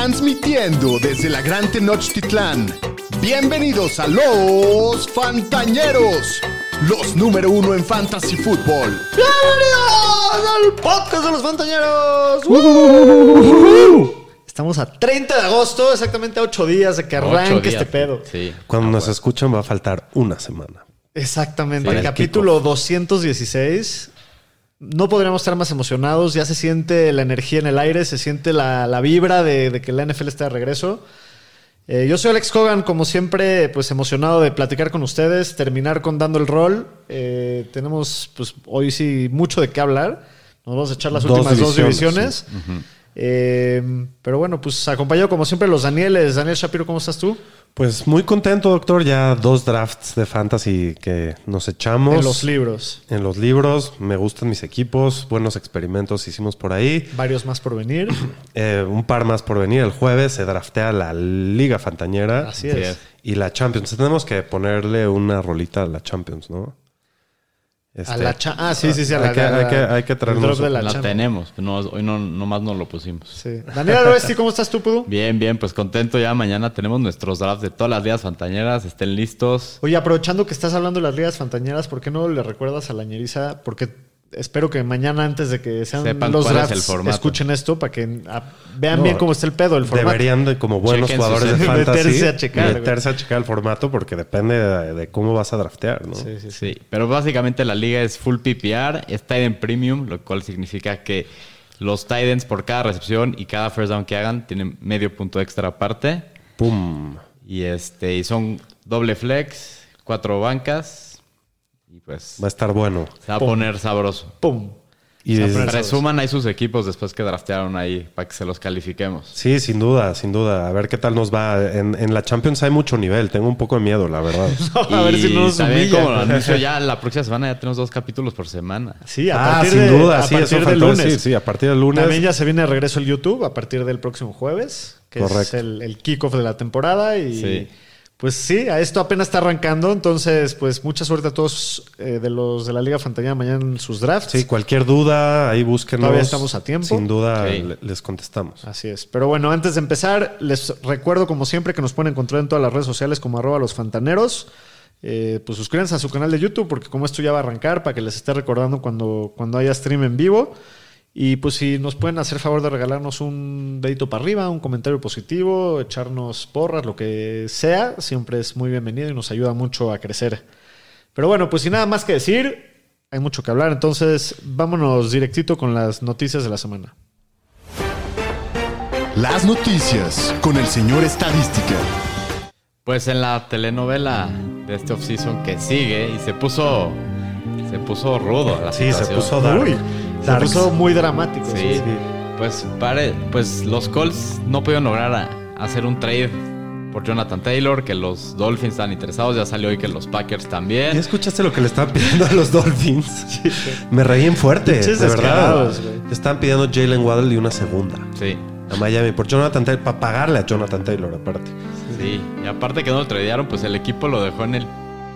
Transmitiendo desde la Gran Tenochtitlán. Bienvenidos a los Fantañeros, los número uno en Fantasy Football. ¡Bienvenidos al podcast de los Fantañeros! ¡Woo! Estamos a 30 de agosto, exactamente a 8 días de que arranque este pedo. Sí. Cuando nos escuchan va a faltar una semana. Exactamente, Sí, el el capítulo 216. No podríamos estar más emocionados, ya se siente la energía en el aire, se siente la, la vibra de, de que la NFL está de regreso. Eh, yo soy Alex Hogan, como siempre, pues emocionado de platicar con ustedes, terminar con dando el rol. Eh, tenemos, pues hoy sí, mucho de qué hablar. Nos vamos a echar las Dos últimas dos divisiones, divisiones. Eh, pero bueno, pues acompañado como siempre los Danieles. Daniel Shapiro, ¿cómo estás tú? Pues muy contento, doctor. Ya dos drafts de fantasy que nos echamos. En los libros. En los libros. Me gustan mis equipos. Buenos experimentos hicimos por ahí. Varios más por venir. Eh, un par más por venir. El jueves se draftea la Liga Fantañera. Así es. Y la Champions. Tenemos que ponerle una rolita a la Champions, ¿no? A Este, la cha- ah, sí, sí, sí. a hay la- que- a la- hay que- hay que de la La tenemos, no, hoy no, nomás no lo pusimos. Sí. Daniel Aroesti, ¿cómo estás tú, Pudu? Bien, bien, pues contento ya. Mañana tenemos nuestros drafts de todas las ligas fantañeras. Estén listos. Oye, aprovechando que estás hablando de las ligas fantañeras, ¿por qué no le recuerdas a la ñeriza? Porque espero que mañana, antes de que sean Sepan los es drafts, escuchen esto para que vean No, bien cómo está el pedo, el formato. Deberían de, como buenos Chequen jugadores sus- de fantasy, Meterse a checar, meterse a checar el formato porque depende de, de cómo vas a draftear, ¿no? Sí, sí, sí. Sí, pero básicamente la liga es full PPR, es tight end premium, lo cual significa que los tight ends por cada recepción y cada first down que hagan tienen medio punto extra aparte. ¡Pum! Y este y son doble flex, cuatro bancas y pues Va a estar bueno. se va a poner sabroso. ¡Pum! Y Se es- aprende. Resuman ahí sus equipos después que draftearon ahí para que se los califiquemos. Sí, sin duda, sin duda. A ver qué tal nos va. En, en la Champions hay mucho nivel. Tengo un poco de miedo, la verdad. a ver si no nos también como lo anuncio ya la próxima semana ya tenemos dos capítulos por semana. Sí, a ah, partir sin de, duda, a sí, partir eso del lunes. decir. Sí, a partir del lunes. También ya se viene de regreso el YouTube a partir del próximo jueves, que es el kickoff de la temporada. Y Sí. Pues sí, a esto apenas está arrancando. Entonces, pues mucha suerte a todos eh, de los de la Liga Fantasía mañana en sus drafts. Sí, cualquier duda, ahí búsquenos. Todavía estamos a tiempo. Sin duda les contestamos. Así es. Pero bueno, antes de empezar, les recuerdo como siempre que nos pueden encontrar en todas las redes sociales como arroba los fantaneros. Eh, pues suscríbanse a su canal de YouTube porque como esto ya va a arrancar para que les esté recordando cuando, cuando haya stream en vivo. Y pues si nos pueden hacer favor de regalarnos un dedito para arriba, un comentario positivo, echarnos porras, lo que sea, siempre es muy bienvenido y nos ayuda mucho a crecer. Pero bueno, pues sin nada más que decir, hay mucho que hablar, entonces vámonos directito con las noticias de la semana. Las noticias con el señor Estadística. Pues en la telenovela de este offseason que sigue y se puso se puso rudo la Sí, se situación. puso dark. Uy, se puso muy dramático. Sí, Sí. pues pare, pues los Colts no pudieron lograr a- hacer un trade por Jonathan Taylor, que los Dolphins están interesados, ya salió hoy que los Packers ¿Ya también. escuchaste lo que le estaban pidiendo a los Dolphins? Me reí en fuerte, de verdad. Le estaban pidiendo Jalen Waddle y una segunda Sí, a Miami por Jonathan Taylor, para pagarle a Jonathan Taylor aparte. sí. Y aparte que no lo tradearon, pues el equipo lo dejó en el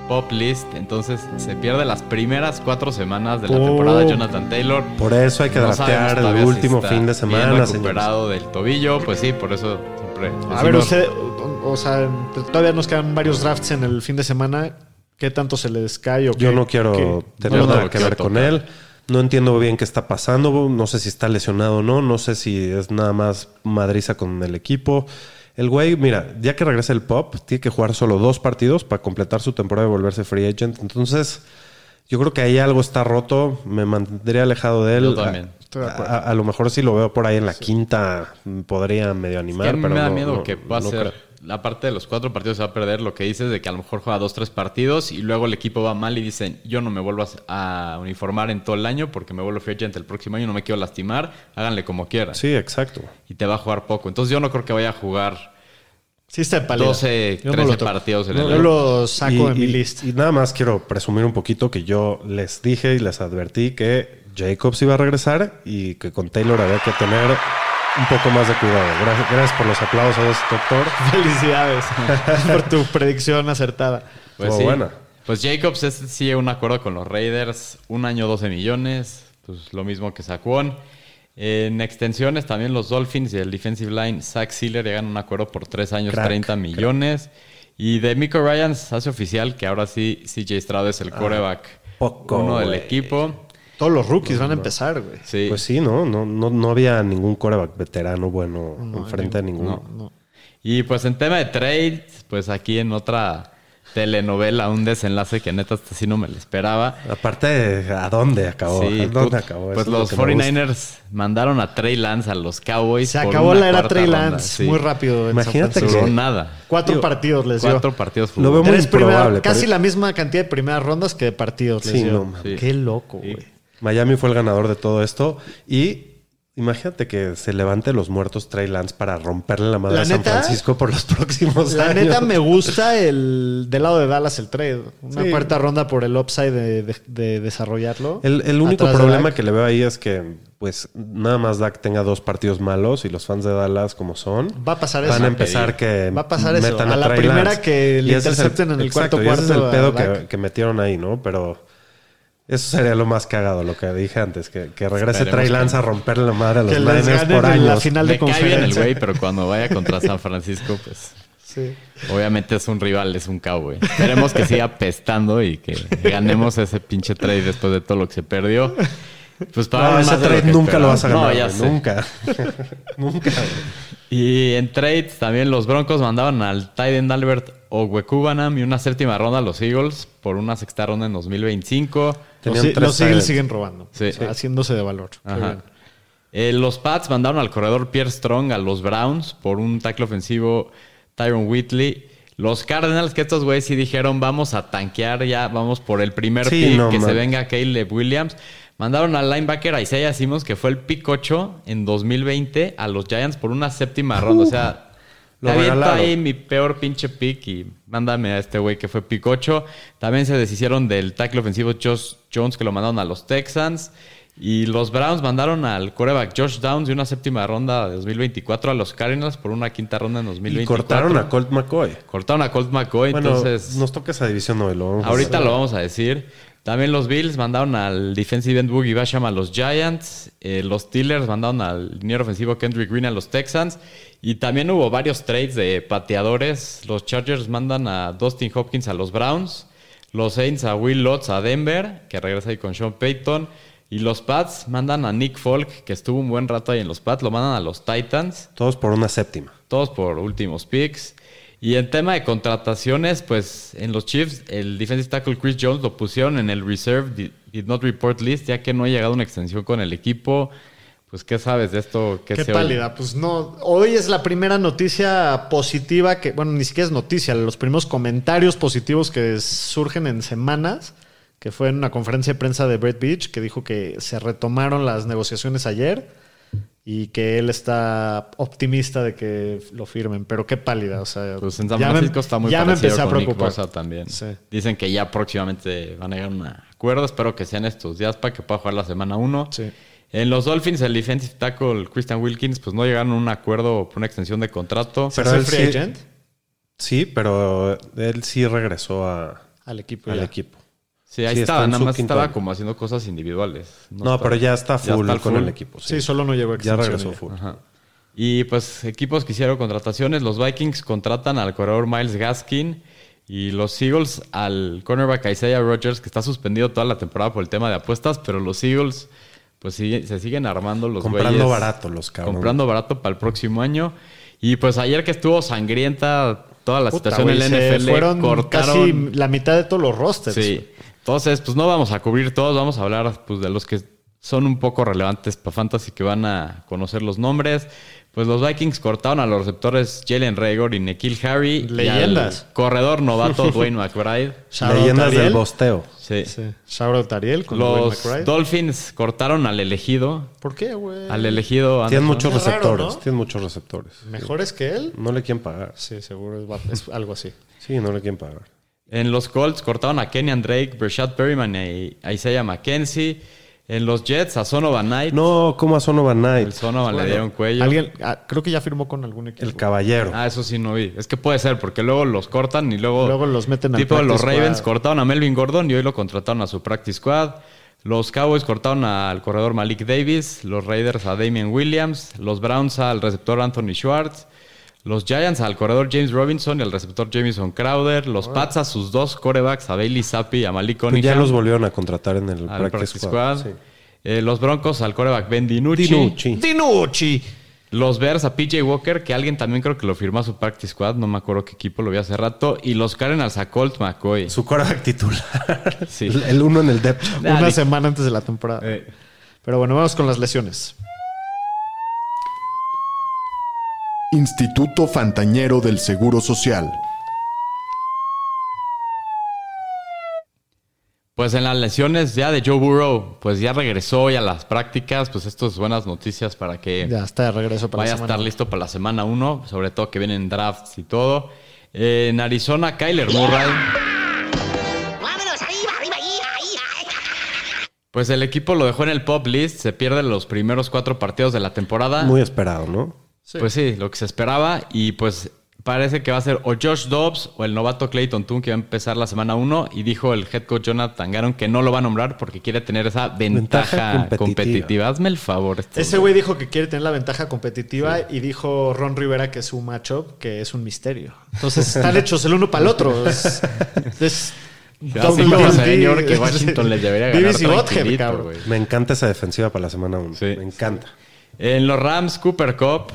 pop list, entonces se pierde las primeras cuatro semanas de la Oh. temporada de Jonathan Taylor. Por eso hay que No draftear el último fin de bien semana, señores. recuperado del tobillo, pues sí, por eso siempre. A ver, usted, o, o sea, todavía nos quedan varios drafts en el fin de semana. ¿Qué tanto se les cae o Yo qué- no quiero qué- tener no nada que ver con él. No entiendo bien qué está pasando. No sé si está lesionado o no. No sé si es nada más madriza con el equipo. El güey, mira, ya que regresa el pop, tiene que jugar solo dos partidos para completar su temporada y volverse free agent. Entonces, yo creo que ahí algo está roto. Me mantendría alejado de él. Yo también. Estoy de A, a- a lo mejor si lo veo por ahí en la quinta, podría medio Es animar. que a mí pero me da no- miedo no- que pueda no ser. La parte de los cuatro partidos se va a perder. Lo que dices de que a lo mejor juega dos, tres partidos y luego el equipo va mal y dicen: Yo no me vuelvo a, uniformar en todo el año porque me vuelvo free agent el próximo año. No me quiero lastimar. Háganle como quieran. Sí, exacto. Y te va a jugar poco. Entonces yo no creo que vaya a jugar Sí está de pálida. 12, Yo no 13 lo toco. partidos en No, el Yo año. lo saco de mi lista. y nada más quiero presumir un poquito que yo les dije y les advertí que Jacobs iba a regresar y que con Taylor había que tener un poco más de cuidado. Gracias, gracias por los aplausos, doctor. Felicidades por tu predicción acertada. Pues sí. buena. Pues Jacobs es, sigue un acuerdo con los Raiders. Un año, 12 millones. Pues lo mismo que Saquon. En extensiones también los Dolphins y el defensive line Zach Sealer llegan a un acuerdo por tres años, Crack, 30 millones. Y de Miko Ryan se hace oficial que ahora sí CJ Stroud es el quarterback poco, uno del equipo. Todos los rookies van a empezar, güey. Sí. Pues sí, ¿no? No, no, no había ningún coreback veterano bueno enfrente de ninguno. No. Y pues en tema de trade, pues aquí en otra telenovela, un desenlace que neta hasta sí no me lo esperaba. Aparte, ¿a dónde acabó? Sí, ¿A dónde put- acabó? Pues Eso lo los que gusta. 49ers mandaron a Trey Lance a los Cowboys. Se por acabó una la era Trey Lance sí. muy rápido. en Imagínate Duró Francisco. nada. Cuatro partidos les dio. Cuatro partidos Lo veo muy Tres primera- improbable, casi la misma cantidad de primeras rondas que de partidos les Sí, dio. no. Qué loco, güey. Miami fue el ganador de todo esto y imagínate que se levante los muertos Trey Lance para romperle la madre La a San neta- Francisco por los próximos La años. neta me gusta el del lado de Dallas el trade. Una Sí. cuarta ronda por el upside de, de- de desarrollarlo. El, el único problema que le veo ahí es que, pues, nada más Dak tenga dos partidos malos y los fans de Dallas, como son, Va a pasar van eso. a empezar que Va a pasar eso. A la Trey primera Lance. que le intercepten en el exacto, cuarto y ese es el cuarto pedo que, que metieron ahí, ¿no? Pero eso sería lo más cagado, lo que dije antes, que, que regrese Trey que Lance a romperle la madre a los Niners por en la años. final de Me cae bien el güey, pero cuando vaya contra San Francisco, pues Sí. obviamente es un rival, es un cowboy. Esperemos que siga pestando y que ganemos ese pinche trade después de todo lo que se perdió. Pues para No, ese lo trade nunca lo vas a ganar, No, ya güey, sé. nunca. nunca. Y en trades también los Broncos mandaban al end Albert Ogwekubanam y una séptima ronda a los Eagles por una sexta ronda en 2025. Los, Tenían tres los Eagles siguen robando. Sí. O sea, haciéndose de valor. Eh, los Pats mandaron al corredor Pierre Strong a los Browns por un tackle ofensivo Tyron Whitley. Los Cardinals, que estos güeyes sí dijeron, vamos a tanquear ya, vamos por el primer Sí, pick, no que se venga Caleb Williams. Mandaron al linebacker Isaiah Simmons, que fue el pick 8 en 2020, a los Giants por una séptima ronda. O sea, Lo te aviento regalaron. ahí mi peor pinche pick y mándame a este güey que fue pick 8. También se deshicieron del tackle ofensivo Josh Jones, que lo mandaron a los Texans. Y los Browns mandaron al coreback Josh Downs de una séptima ronda de 2024 a los Cardinals por una quinta ronda en 2024. Y cortaron a Colt McCoy. Cortaron a Colt McCoy, Bueno, entonces... nos toca esa división hoy. Lo vamos Ahorita lo vamos a decir. También los Bills mandaron al defensive end Boogie Basham a los Giants. Eh, los Steelers mandaron al liniero ofensivo Kendrick Green a los Texans. Y también hubo varios trades de pateadores. Los Chargers mandan a Dustin Hopkins a los Browns. Los Saints a Will Lutz a Denver, que regresa ahí con Sean Payton. Y los Pats mandan a Nick Folk, que estuvo un buen rato ahí en los Pats. Lo mandan a los Titans. Todos por una séptima. Todos por últimos picks. Y en tema de contrataciones, pues en los Chiefs, el defensive tackle Chris Jones lo pusieron en el reserve did, did not report list, ya que no ha llegado una extensión con el equipo. Pues, ¿qué sabes de esto? ¿Qué Qué se oye? pálida. Pues no. Hoy es la primera noticia positiva que, bueno, ni siquiera es noticia, los primeros comentarios positivos que surgen en semanas, que fue en una conferencia de prensa de Brett Beach, que dijo que se retomaron las negociaciones ayer y que él está optimista de que lo firmen. Pero qué pálida. O sea, Pues en San ya me- Francisco está muy Ya me parecido empecé a preocupar. Bosa también. Sí. Dicen que ya próximamente van a llegar a un acuerdo. Espero que sean estos días para que pueda jugar la semana 1. Sí. En los Dolphins, el defensive tackle Christian Wilkins, pues no llegaron a un acuerdo por una extensión de contrato. ¿Se Pero él free sí- agent Sí, pero él sí regresó a- al equipo. al ya. equipo. Sí, ahí Sí, estaba, nada más estaba como haciendo cosas individuales. No, está- pero ya está ya full está con full. el equipo. Sí, solo no llegó a ya regresó full. Ajá. Y pues equipos que hicieron contrataciones, los Vikings contratan al corredor Miles Gaskin y los Eagles al cornerback Isaiah Rogers, que está suspendido toda la temporada por el tema de apuestas, pero los Eagles pues sigue- se siguen armando los Comprando güeyes, barato los cabrones. Comprando barato para el próximo año. Y pues ayer que estuvo sangrienta toda la Puta, situación en la NFL, fueron cortaron... casi la mitad de todos los rosters. Sí. Entonces, pues no vamos a cubrir todos, vamos a hablar pues, de los que son un poco relevantes para Fantasy que van a conocer los nombres. Pues los Vikings cortaron a los receptores Jalen Rager y Nikhil Harry. Leyendas. Y al corredor novato Dwayne McBride. Leyendas del bosteo. Sí. Sí. Shout out Ariel con Dwayne Los McBride. Dolphins cortaron al elegido. ¿Por qué, güey? Al elegido. Tienen muchos raro, receptores. ¿no? Tienen muchos receptores. ¿Mejores que él? No le quieren pagar. Sí, seguro es, es algo así. Sí, no le quieren pagar. En los Colts cortaron a Kenyan Drake, Brashad Perryman y a Isaiah McKenzie. En los Jets a Sonovan Knight. No, ¿cómo a Sonovan Knight? El Sonovan le dieron cuello. Alguien, ah, creo que ya firmó con algún equipo. El caballero. Ah, eso sí no vi. Es que puede ser, porque luego los cortan y luego. Luego los meten al Tipo los Ravens squad. cortaron a Melvin Gordon y hoy lo contrataron a su practice squad. Los Cowboys cortaron al corredor Malik Davis, los Raiders a Damian Williams, los Browns al receptor Anthony Schwartz, los Giants al corredor James Robinson y al receptor Jamison Crowder, los Pats a sus dos corebacks, a Bailey Zappi y a Malik Pues Cunningham. ya los volvieron a contratar en el practice, practice squad. squad. Sí. Eh, los Broncos al coreback Ben DiNucci. Dinucci. Dinucci. Los Bears a PJ Walker, que alguien también creo que lo firmó a su practice squad, no me acuerdo qué equipo lo vi hace rato. Y los Cardinals a Colt McCoy. Su coreback titular. Sí. El, uno en el depth. Una semana antes de la temporada. Eh, Pero bueno, vamos con las lesiones. Instituto Fantañero del Seguro Social. Pues en las lesiones ya de Joe Burrow, pues ya regresó y a las prácticas, pues esto es buenas noticias para que Ya está de regreso para vaya la a estar listo para la semana 1, sobre todo que vienen drafts y todo. Eh, en Arizona, Kyler Murray. Pues el equipo lo dejó en el pop list, se pierde los primeros cuatro partidos de la temporada. Muy esperado, ¿no? Pues sí, lo que se esperaba. Y pues parece que va a ser o Josh Dobbs o el novato Clayton Toon que va a empezar la semana 1. Y dijo el head coach Jonathan Garon que no lo va a nombrar porque quiere tener esa ventaja, Ventaja competitiva. competitiva. Hazme el favor. este Ese güey dijo que quiere tener la ventaja competitiva y dijo Ron Rivera que su matchup, que es un misterio. Entonces están hechos el uno para el otro. Es, es Así como señor que Washington les debería ganar. Me encanta esa defensiva para la semana 1. Sí. Me encanta. En los Rams, Cooper Cup.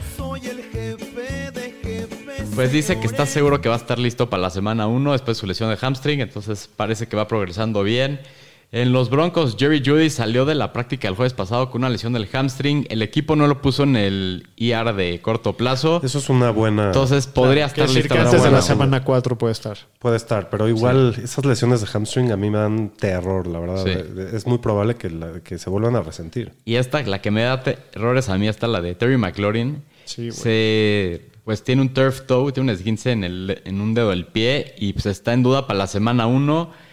Pues dice que está seguro que va a estar listo para la semana 1 después de su lesión de hamstring, entonces parece que va progresando bien. En los Broncos, Jerry Judy salió de la práctica el jueves pasado con una lesión del hamstring. El equipo no lo puso en el IR de corto plazo. Eso es una buena. Entonces podría Quiere estar listo antes de la semana semana 4 puede estar. Puede estar, pero igual esas lesiones de hamstring a mí me dan terror, la verdad. Sí. De- Es muy probable que, la- que se vuelvan a resentir. Y esta, la que me da errores a mí, está la de Terry McLaurin. Sí, güey. Se, pues tiene un turf toe, tiene un esguince en, el, en un dedo del pie y pues está en duda para la semana 1.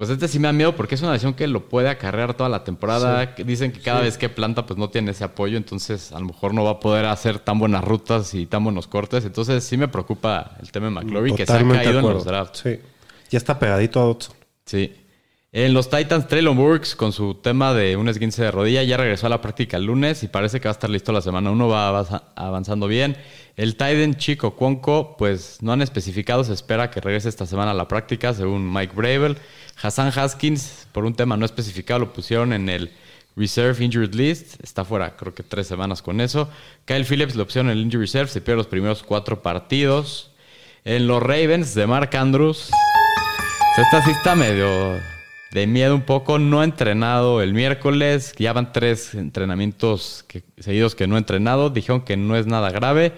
Pues este sí me da miedo porque es una lesión que lo puede acarrear toda la temporada. Que Dicen que cada vez que planta pues no tiene ese apoyo, entonces a lo mejor no va a poder hacer tan buenas rutas y tan buenos cortes. Entonces sí me preocupa el tema de McLaurin que se ha caído en los drafts. Sí. Ya está pegadito a Dodson. Sí. En los Titans, Traylon Burks, con su tema de un esguince de rodilla, ya regresó a la práctica el lunes y parece que va a estar listo la semana 1, va avanza- avanzando bien. El Titan Chico Cuonco, pues no han especificado, se espera que regrese esta semana a la práctica, según Mike Bravel. Hassan Haskins, por un tema no especificado, lo pusieron en el Reserve Injured List, está fuera creo que tres semanas con eso. Kyle Phillips, la opción en el Injury Reserve, se pierde los primeros cuatro partidos. En los Ravens, de Mark Andrews, esta sí está medio de miedo un poco. No ha entrenado el miércoles. Ya van tres entrenamientos seguidos que no ha entrenado. Dijeron que no es nada grave.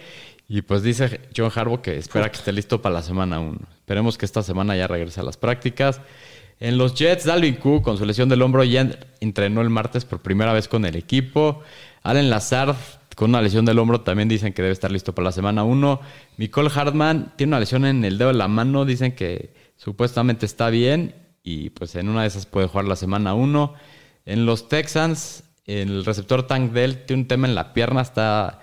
Y pues dice John Harbaugh que espera que esté listo para la semana 1. Esperemos que esta semana ya regrese a las prácticas. En los Jets, Dalvin Cook con su lesión del hombro ya entrenó el martes por primera vez con el equipo. Allen Lazard con una lesión del hombro también dicen que debe estar listo para la semana 1. Nicole Hartman tiene una lesión en el dedo de la mano. Dicen que supuestamente está bien y pues en una de esas puede jugar la semana 1. En los Texans, el receptor Tank Dell tiene un tema en la pierna, está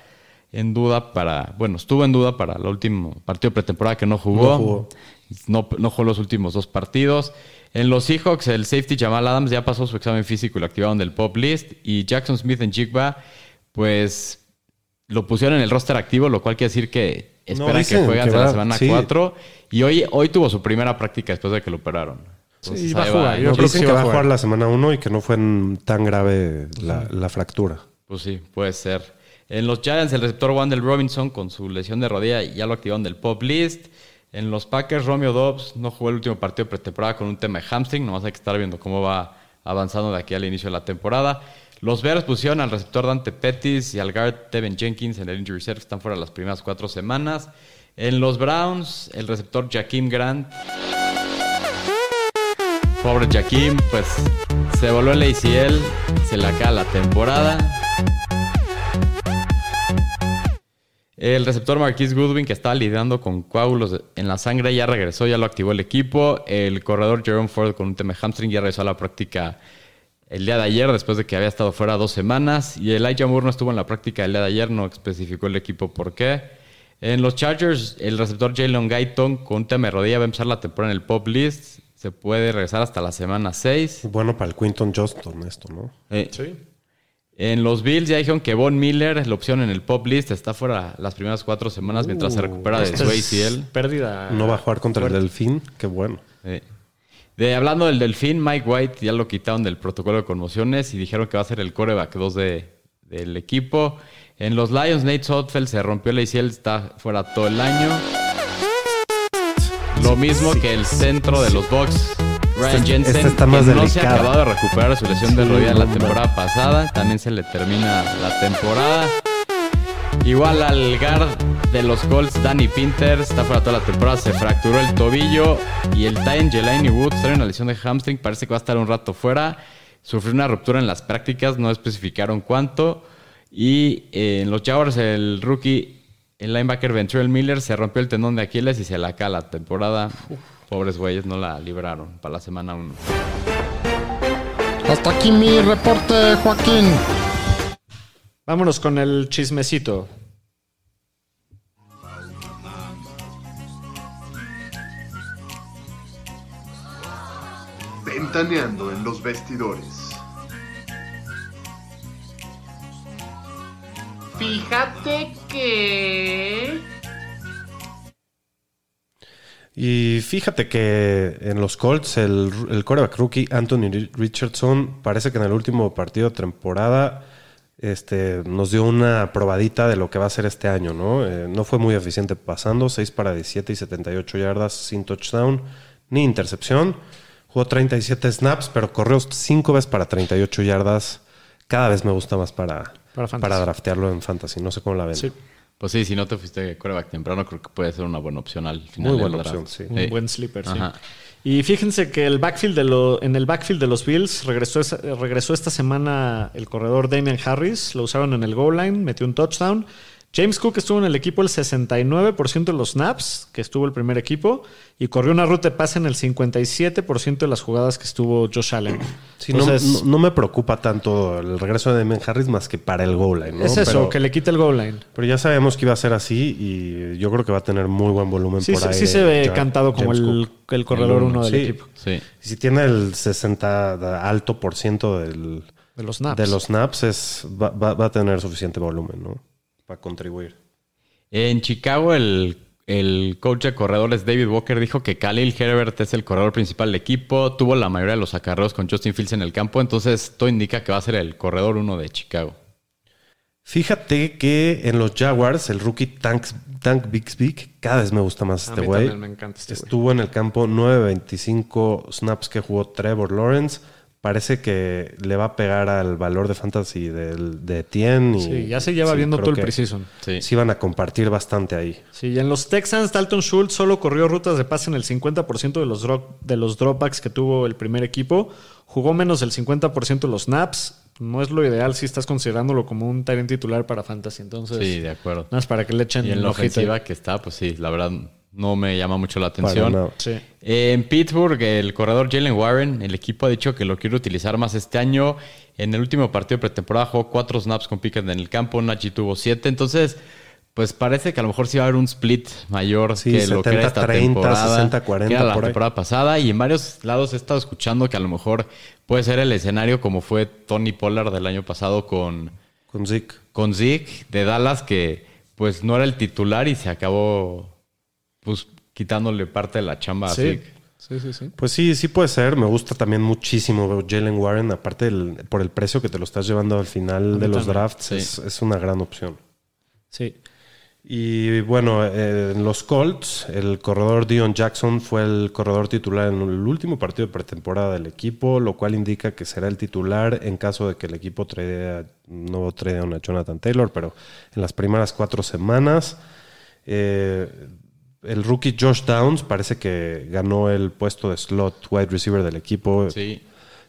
en duda para, bueno, estuvo en duda para el último partido pretemporada que no jugó. No jugó. No, no jugó los últimos dos partidos. En los Seahawks, el safety Jamal Adams ya pasó su examen físico y lo activaron del pop list. Y Jackson Smith en Jigba, pues lo pusieron en el roster activo, lo cual quiere decir que esperan que juegue hasta la semana sí. 4. Y hoy, hoy tuvo su primera práctica después de que lo operaron. Entonces, va a jugar. Yo creo que Dicen sí que va a jugar. la semana 1 y que no fue tan grave la, la fractura. Pues sí, puede ser. En los Giants, el receptor Wandel Robinson con su lesión de rodilla ya lo activaron del pop list. En los Packers, Romeo Dobbs no jugó el último partido pretemporada con un tema de hamstring. Nomás hay que estar viendo cómo va avanzando de aquí al inicio de la temporada. Los Bears pusieron al receptor Dante Pettis y al guard Tevin Jenkins en el injury reserve. Están fuera las primeras cuatro semanas. En los Browns, el receptor Jaquim Grant. Pobre Jaquim, pues se volvió el ACL, se le acaba la temporada. El receptor Marquis Goodwin, que estaba lidiando con coágulos en la sangre, ya regresó, ya lo activó el equipo. El corredor Jerome Ford con un tema hamstring ya regresó a la práctica el día de ayer, después de que había estado fuera dos semanas. Y Elijah Moore no estuvo en la práctica el día de ayer, no especificó el equipo por qué. En los Chargers, el receptor Jalen Guyton con un tema de rodilla va a empezar la temporada en el pop list. Se puede regresar hasta la semana 6. Bueno para el Quinton Johnston esto, ¿no? Eh, Sí. En los Bills ya dijeron que Von Miller, la opción en el pop list, está fuera las primeras cuatro semanas mientras se recupera de Esta su es ACL. Pérdida. No va a jugar contra fuerte. el Delfín, qué bueno. Eh, De, hablando del Delfín, Mike White ya lo quitaron del protocolo de conmociones y dijeron que va a ser el coreback 2 de, del equipo. En los Lions, Nate Sotfeld se rompió el ACL, está fuera todo el año. Lo mismo que el centro de los Bucks, Ryan Este- Jensen, este está más que no se ha acabado de recuperar su lesión de rodilla la temporada pasada. También se le termina la temporada. Igual al guard de los Colts, Danny Pinter, está fuera toda la temporada, se fracturó el tobillo. Y el Titan Jelani Woods trae una lesión de hamstring, parece que va a estar un rato fuera. Sufrió una ruptura en las prácticas, no especificaron cuánto. Y eh, en los Jaguars, el rookie, el linebacker Ventrell Miller, se rompió el tendón de Aquiles y se la cae la temporada. Pobres güeyes, no la libraron para la semana 1. Hasta aquí mi reporte, Joaquín. Vámonos con el chismecito. Ventaneando en los vestidores. Fíjate que... Y fíjate que en los Colts el, el rookie Anthony Richardson parece que en el último partido de temporada este, nos dio una probadita de lo que va a ser este año, ¿no? Eh, no fue muy eficiente pasando, 6 para 17 y 78 yardas sin touchdown ni intercepción. Jugó 37 snaps, pero corrió 5 veces para 38 yardas. Cada vez me gusta más para, Para para, draftearlo en fantasy. No sé cómo la ven. Sí. Pues sí, si no te fuiste coreback temprano, creo que puede ser una buena opción al final. Muy del buena draft. opción, sí. Un buen sleeper, sí. Ajá. Y fíjense que el backfield de lo- en el backfield de los Bills regresó, esa- regresó esta semana el corredor Damian Harris. Lo usaron en el goal line, metió un touchdown. James Cook estuvo en el equipo el 69% de los snaps, que estuvo el primer equipo, y corrió una ruta de pase en el 57% de las jugadas que estuvo Josh Allen. Sí, no, Entonces, no- no me preocupa tanto el regreso de Damien Harris más que para el goal line. ¿no? es eso, Pero- que le quite el goal line. Pero ya sabemos que iba a ser así y yo creo que va a tener muy buen volumen Sí, por sí, ahí. sí se ve cantado como el, corredor El uno, del sí. equipo. Sí. Y si tiene el 60 de alto por ciento del, De los snaps. de los snaps, es, va, va- va a tener suficiente volumen, ¿no? Para contribuir. En Chicago, el, el coach de corredores David Walker dijo que Khalil Herbert es el corredor principal del equipo. Tuvo la mayoría de los acarreos con Justin Fields en el campo. Entonces, todo indica que va a ser el corredor uno de Chicago. Fíjate que en los Jaguars, el rookie Tank, Tank Bixby, cada vez me gusta más A este güey. este güey. Estuvo en el campo 9.25 snaps que jugó Trevor Lawrence. Parece que le va a pegar al valor de fantasy del, de Etienne. Y, Sí, ya se lleva sí, viendo todo el preseason. Sí. Sí van a compartir bastante ahí. Sí, y en los Texans, Dalton Schultz solo corrió rutas de pase en el 50% de los, drop, de los dropbacks que tuvo el primer equipo. Jugó menos del 50% de los snaps. No es lo ideal si estás considerándolo como un talent titular para fantasy. Entonces, Sí, de acuerdo. nada más para que le echen Y en la ofensiva que está, pues sí, la verdad no me llama mucho la atención. Sí. En Pittsburgh, el corredor Jalen Warren, el equipo ha dicho que lo quiere utilizar más este año. En el último partido de pretemporada jugó cuatro snaps con Pickett en el campo, Nachi tuvo siete. Entonces, pues parece que a lo mejor sí va a haber un split mayor Sí, que lo que era esta 70-30, temporada. 60-40 que era la por ahí. temporada pasada. Y en varios lados he estado escuchando que a lo mejor puede ser el escenario como fue Tony Pollard del año pasado con, Con Zeke. con Zeke de Dallas, que pues no era el titular y se acabó pues quitándole parte de la chamba a Sí. Zeke. sí, sí, sí. Pues sí, sí puede ser. Me gusta también muchísimo Jalen Warren. Aparte, del- por el precio que te lo estás llevando al final de los también. drafts, Sí. es, es una gran opción. Sí. Y bueno, eh, en los Colts, el corredor Dion Jackson fue el corredor titular en el último partido de pretemporada del equipo, lo cual indica que será el titular en caso de que el equipo trade, no trade a Jonathan Taylor, pero en las primeras cuatro semanas. Eh, el rookie Josh Downs parece que ganó el puesto de slot wide receiver del equipo. Sí.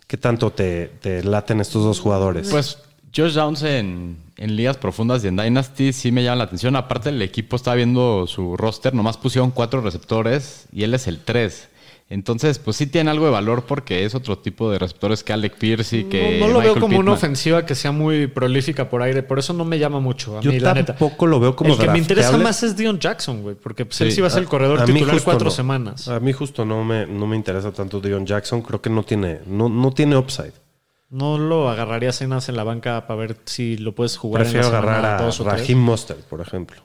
¿Qué tanto te, te laten estos dos jugadores? Pues Josh Downs en, en ligas profundas y en Dynasty sí me llama la atención. Aparte, el equipo estaba viendo su roster, nomás pusieron cuatro receptores y él es el tres. Entonces, pues sí tiene algo de valor porque es otro tipo de receptores que Alec Pierce y que. no, no lo veo como una ofensiva que sea muy prolífica por aire. Por eso no me llama mucho. A Yo mí, la neta. tampoco lo veo como El que me interesa más es Dion Jackson, güey. Porque pues, él Sí. sí va a ser el corredor A titular cuatro no. semanas. A mí justo no me, no me interesa tanto Dion Jackson. Creo que no tiene, no, no tiene upside. No lo agarrarías en en la banca para ver si lo puedes jugar Prefiero en la agarrar a dos o tres? Raheem Mostert, por ejemplo.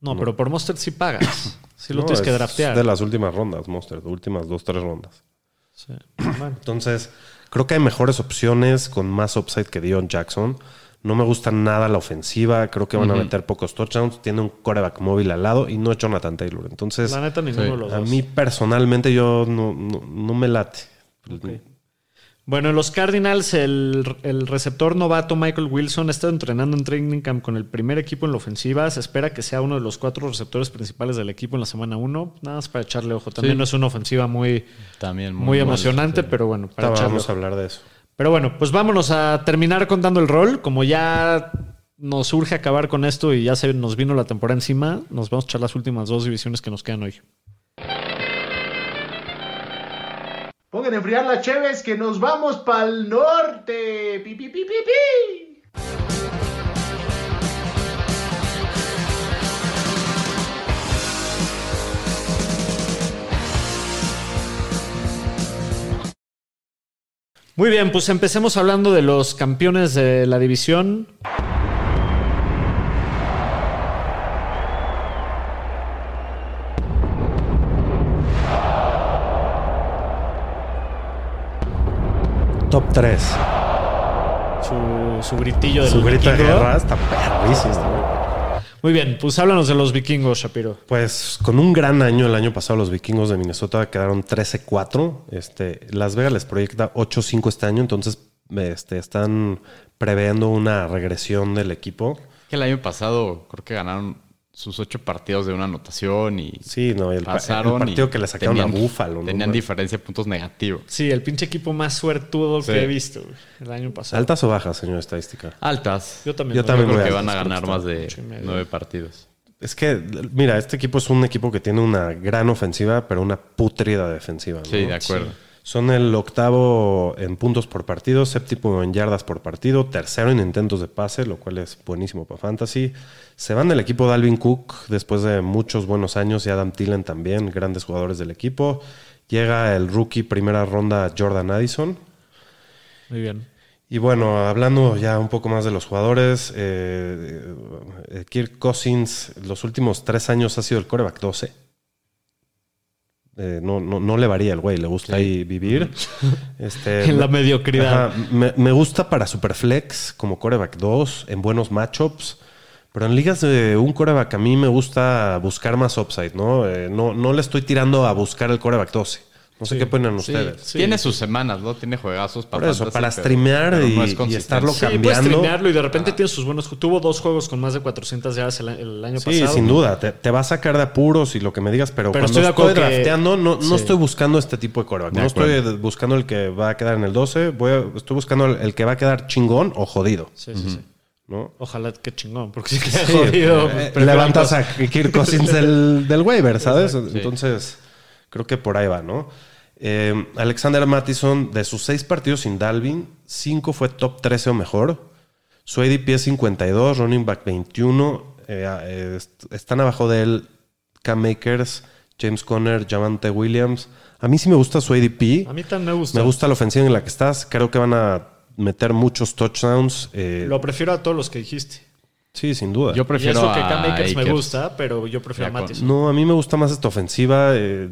No, pero por Monster sí pagas. Sí lo No, tienes que es draftear. de las últimas rondas, Mostert. Últimas dos, tres rondas. Sí. Entonces, creo que hay mejores opciones con más upside que Dion Jackson. No me gusta nada la ofensiva. Creo que van a meter pocos touchdowns. Tiene un coreback móvil al lado y no es Jonathan Taylor. Entonces, La neta, ninguno Sí. de los a mí personalmente yo no, no, no me late. Bueno, en los Cardinals, el, el receptor novato Michael Wilson ha estado entrenando en training camp con el primer equipo en la ofensiva. Se espera que sea uno de los cuatro receptores principales del equipo en la semana 1. Nada más para echarle ojo. También Sí. no es una ofensiva muy, También muy, emocionante, pero bueno, para echarle vamos ojo. a hablar de eso. Pero bueno, pues vámonos a terminar contando el rol. Como ya nos urge acabar con esto y ya se nos vino la temporada encima, nos vamos a echar las últimas dos divisiones que nos quedan hoy. Pongan a enfriar las cheves que nos vamos pa'l norte. Pi, pi, pi, pi, pi. Muy bien, pues empecemos hablando de los campeones de la división. Top 3. Su, su gritillo del Su grito de vikingo. guerra está perrísimo. Muy bien, pues háblanos de los vikingos, Shapiro. Pues con un gran año el año pasado los vikingos de Minnesota quedaron 13-4. Este, Las Vegas les proyecta 8-5 este año, entonces este, están previendo una regresión del equipo. Que el año pasado creo que ganaron sus ocho partidos de una anotación y Sí, no, el, pa- pasaron. el partido y que le sacaron tenían- a Buffalo. ¿no? Tenían diferencia de puntos negativos. Sí, el pinche equipo más suertudo Sí. que he visto el año pasado. ¿Altas o bajas, señor estadística? Altas. Yo también. Yo ¿no? también Creo que van a ganar más de ocho y medio. nueve partidos. Es que, mira, este equipo es un equipo que tiene una gran ofensiva, pero una putrida defensiva. ¿no? Sí, de acuerdo. Son el octavo en puntos por partido, séptimo en yardas por partido, tercero en intentos de pase, lo cual es buenísimo para Fantasy. Se van del equipo de Alvin Cook después de muchos buenos años y Adam Thielen también, grandes jugadores del equipo. Llega el rookie primera ronda Jordan Addison. Muy bien. Y bueno, hablando ya un poco más de los jugadores, eh, eh, Kirk Cousins los últimos tres años ha sido el coreback 12. Eh, no, no, no le varía el güey, le gusta ahí vivir. Este, En la mediocridad. Ajá, me, me gusta para Superflex como coreback 2 en buenos matchups. Pero en ligas de un coreback a mí me gusta buscar más upside, ¿no? Eh, no, no le estoy tirando a buscar el coreback 12. No sé qué ponen Sí, ustedes. Sí. Tiene sus semanas, ¿no? Tiene juegazos para Por eso, fantasy, para streamear pero y- no es y estarlo Sí, puedes cambiando. streamearlo y de repente tiene sus buenos. Tuvo dos juegos con más de 400 yardas el, el año Sí, pasado. sin duda. Te, te va a sacar de apuros y lo que me digas, pero, Pero cuando estoy estoy, que- drafteando, no, no Sí. estoy buscando este tipo de coreback. No estoy buscando el que va a quedar en el 12. Voy a- estoy buscando el, el que va a quedar chingón o jodido. Sí, sí, sí. ¿no? Ojalá que chingón, porque sí que Sí, jodido. eh, Pero levantas claro, a Kirk Cousins del, del waiver, ¿sabes? Entonces, creo que por ahí va, ¿no? Eh, Alexander Mattison, de sus seis partidos sin Dalvin, cinco fue top 13 o mejor. Su ADP es 52, running back 21. eh, eh, est- están abajo de él Cam Makers, James Conner, Javante Williams. A mí sí me gusta su ADP. A mí también me gusta. Me gusta la ofensiva en la que estás. Creo que van a meter muchos touchdowns. eh, Lo prefiero a todos los que dijiste. Sí, sin duda. Yo Y prefiero eso que Cam Akers me gusta, pero yo prefiero a Mattison. No, a mí me gusta más esta ofensiva. eh,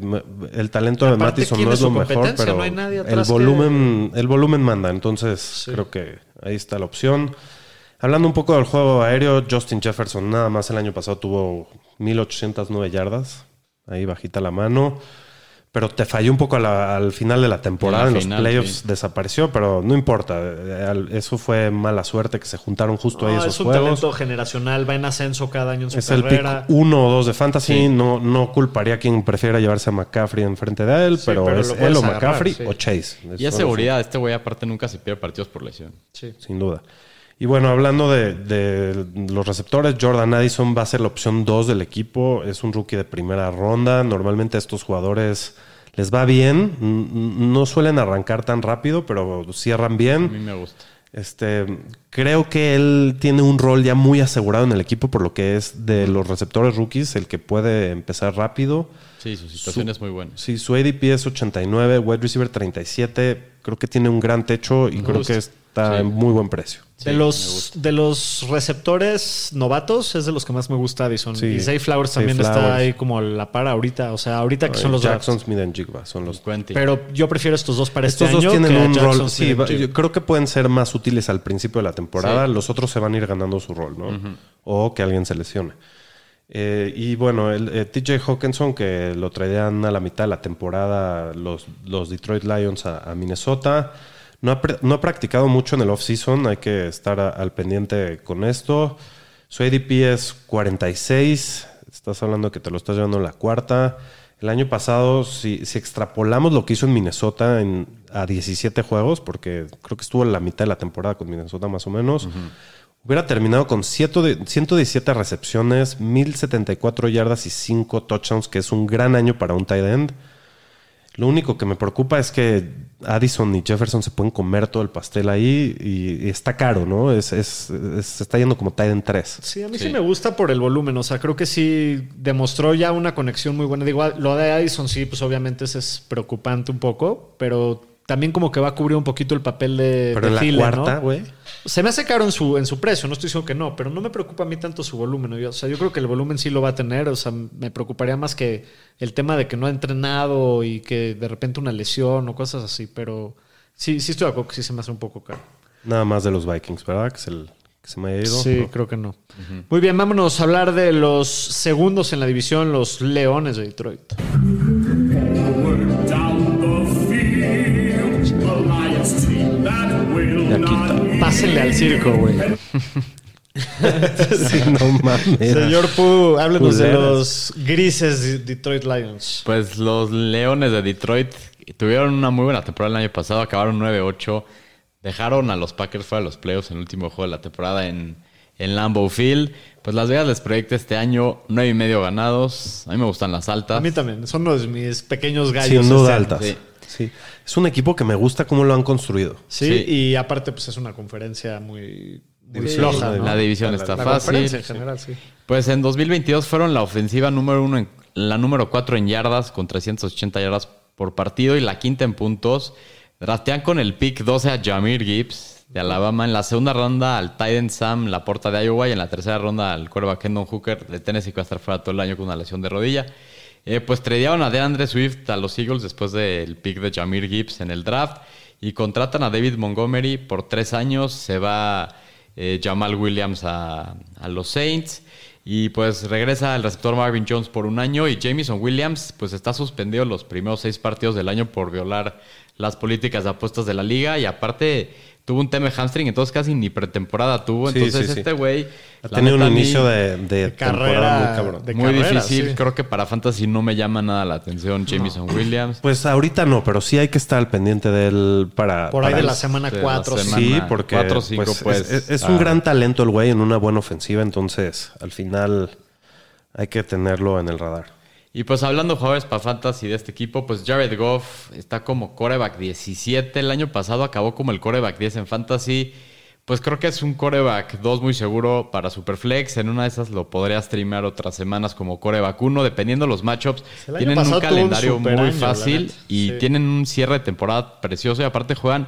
el talento de Aparte, Mattison ¿quién no es es lo mejor, pero No hay nadie el que- volumen, el volumen manda. Entonces creo que ahí está la opción. Hablando un poco del juego aéreo, Justin Jefferson nada más el año pasado tuvo 1809 yardas. Ahí bajita la mano. Pero te falló un poco a la- al final de la temporada. En los playoffs sí. desapareció, pero no importa. Eso fue mala suerte que se juntaron justo ahí No, esos es un juegos. talento generacional, va en ascenso cada año en su Es el carrera. pick uno o dos de fantasy. No, no culparía a quien prefiera llevarse a McCaffrey enfrente de él, Sí, pero, pero es él o agarrar, McCaffrey sí. o Chase. Y es seguridad. Este güey aparte nunca se pierde partidos por lesión. Sin duda. Y bueno, hablando de, de los receptores, Jordan Addison va a ser la opción 2 del equipo. Es un rookie de primera ronda. Normalmente a estos jugadores les va bien. No suelen arrancar tan rápido, pero cierran A mí bien. me gusta. Este, creo que él tiene un rol ya muy asegurado en el equipo por lo que es de los receptores rookies, el que puede empezar rápido. Sí, su situación Su- es muy buena. Sí, su ADP es 89, wide receiver 37. Creo que tiene un gran techo y creo que está Sí. en muy buen precio. De, Sí, los, de los receptores novatos es de los que más me gusta Addison. Sí. y Zay Flowers Zay también está ahí como a la par ahorita. O sea, ahorita que son los Jackson, drafts. Smith and Jigba son los Quentin. Pero yo prefiero estos dos para este Estos dos año tienen que a un Jackson rol. Sí, va- yo creo que pueden ser más útiles al principio de la temporada. Sí. Los otros se van a ir ganando su rol, ¿no? O que alguien se lesione. Eh, y bueno, el eh, TJ Hawkinson, que lo traían a la mitad de la temporada los, los Detroit Lions a, a Minnesota. No ha, no ha practicado mucho en el off-season, hay que estar a- al pendiente con esto. Su ADP es 46, estás hablando que te lo estás llevando en la cuarta. El año pasado, si, si extrapolamos lo que hizo en Minnesota en, a 17 juegos, porque creo que estuvo en la mitad de la temporada con Minnesota más o menos, hubiera terminado con 100 de- 117 recepciones, 1074 yardas y 5 touchdowns, que es un gran año para un tight end. Lo único que me preocupa es que Addison y Jefferson se pueden comer todo el pastel ahí y, y está caro, ¿no? Es, es- es- se está yendo como tight end 3. Sí, a mí sí. Sí. me gusta por el volumen. O sea, creo que sí demostró ya una conexión muy buena. Digo, lo de Addison sí, pues obviamente ese es preocupante un poco, pero también como que va a cubrir un poquito el papel de, Pero de en la Thielen, ¿no? cuarta, güey. Se me hace caro en su, en su precio, no estoy diciendo que no, pero no me preocupa a mí tanto su volumen. Yo- o sea, yo creo que el volumen sí lo va a tener. O sea, me preocuparía más que el tema de que no ha entrenado y que de repente una lesión o cosas así. Pero sí, sí estoy de acuerdo que sí se me hace un poco caro. Nada más de los Vikings, ¿verdad? Que, es el, que se me ha ido. Sí, creo que no. Muy bien, vámonos a hablar de los segundos en la división, los Leones de Detroit. Pásenle al circo, güey. Sí, no mames. Señor Pu, háblenos de los grises de Detroit Lions. Pues los Leones de Detroit tuvieron una muy buena temporada el año pasado, acabaron 9-8, dejaron a los Packers fuera de los playoffs en el último juego de la temporada en, en Lambeau Field. Pues Las Vegas les proyecta este año 9 y medio ganados. A mí me gustan las altas. A mí también, son uno de mis pequeños gallos. Sin duda altas. Sí. Sí. Es un equipo que me gusta cómo lo han construido. Sí, Sí. y aparte pues es una conferencia muy, floja. ¿no? La división La- está La fácil. conferencia en general, sí. Pues en 2022 fueron la ofensiva número uno, en, la número cuatro en yardas, con 380 yardas por partido, y la quinta en puntos. Draftean con el pick 12 a Jamir Gibbs de Alabama. En la segunda ronda al Titan Sam Laporta de Iowa. Y en la tercera ronda al quarterback Kendon Hooker de Tennessee, que va a estar fuera todo el año con una lesión de rodilla. Eh, pues tradearon a DeAndre Swift a los Eagles después del pick de Jamir Gibbs en el draft. Y contratan a David Montgomery por tres años. Se va eh, Jamal Williams a, a los Saints. Y pues regresa el receptor Marvin Jones por un año. Y Jamison Williams pues está suspendido los primeros seis partidos del año por violar las políticas de apuestas de la liga. Y aparte tuvo un tema de hamstring, entonces casi ni pretemporada tuvo. Sí, Entonces sí, sí. este güey... Ha tenido un inicio de, de carrera, muy cabrón. de muy carrera, difícil. sí. Creo que para Fantasy no me llama nada la atención Jamison Williams. Pues ahorita no, pero sí hay que estar al pendiente de él para. Por ahí para de el- la semana de la 4. semana. Sí, porque cuatro o cinco, pues, pues, es, es- es ah. un gran talento el güey en una buena ofensiva, entonces al final hay que tenerlo en el radar. Y pues hablando de jugadores para fantasy de este equipo, pues Jared Goff está como coreback 17. El año pasado acabó como el coreback 10 en fantasy. Pues creo que es un coreback 2 muy seguro para Superflex. En una de esas lo podría streamear otras semanas como coreback 1, dependiendo de los matchups. Tienen un calendario muy año, fácil y Sí. tienen un cierre de temporada precioso. Y aparte juegan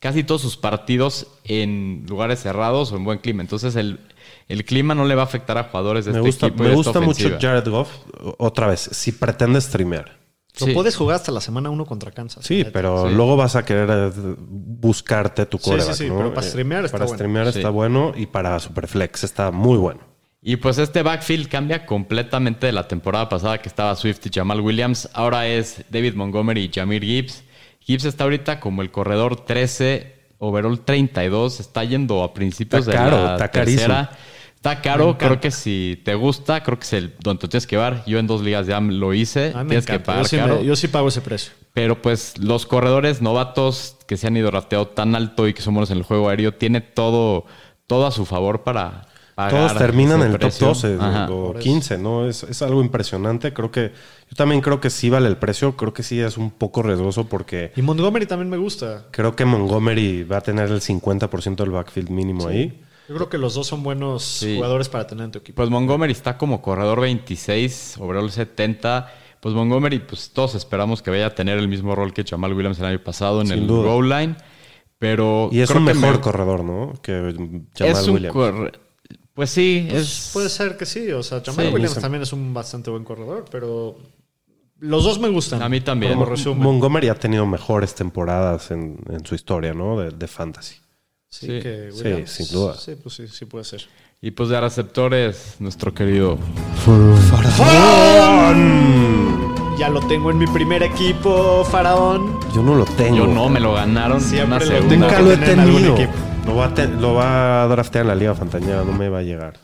casi todos sus partidos en lugares cerrados o en buen clima. Entonces el, el clima no le va a afectar a jugadores de Me este gusta, equipo. me gusta mucho. Jared Goff, otra vez, si pretende streamear. Lo Sí. puedes jugar hasta la semana 1 contra Kansas. Sí, pero Sí. luego vas a querer eh, buscarte tu Sí, coreback, sí, sí, ¿no? pero para Eh, streamear está Para bueno. streamear Sí. está bueno y para Superflex está muy bueno. Y pues este backfield cambia completamente de la temporada pasada que estaba Swift y Jamal Williams. Ahora es David Montgomery y Jamir Gibbs. Gibbs está ahorita como el corredor 13, overall 32. Está yendo a principios Está de caro, la está tercera. carísimo. Está caro, creo que si te gusta, creo que es el donde te tienes que llevar. Yo en dos ligas ya lo hice. A mí me tienes que pagar Yo sí, me- yo sí pago ese precio. Pero pues los corredores novatos que se han ido rateado tan alto y que son buenos en el juego aéreo, tiene todo, todo a su favor para, pagar Todos terminan en el precio. top 12 Ajá. o 15, ¿no? Es, es algo impresionante. Creo que. Yo también creo que sí vale el precio. Creo que sí es un poco riesgoso porque Y Montgomery también me gusta. creo que Montgomery va a tener el 50% del backfield mínimo ahí. Yo creo que los dos son buenos Sí. jugadores para tener en tu equipo. Pues Montgomery está como corredor 26, overall 70. Pues Montgomery, pues todos esperamos que vaya a tener el mismo rol que Jamal Williams el año pasado en Sin el duda. goal line. Pero Y es creo un que mejor me- corredor, ¿no? Que Jamal es un Williams. Pues sí, es Puede ser que sí. O sea, Jamal Sí. Williams también es un bastante buen corredor, pero los dos me gustan. A mí también. Como resumen. Montgomery ha tenido mejores temporadas en, en su historia, ¿no? De, de fantasy. Sí, Sí. que Sí, Williams- sin duda. Sí, pues sí, sí puede ser. Y pues de receptores, nuestro querido. Ya lo tengo en mi primer equipo, Faraón. Yo no lo tengo. Yo no, me lo ganaron. Siempre una lo segunda. tengo. Nunca lo he tenido. equipo. Lo va, a te- lo va a draftear en la Liga Fantañera, no me va a llegar.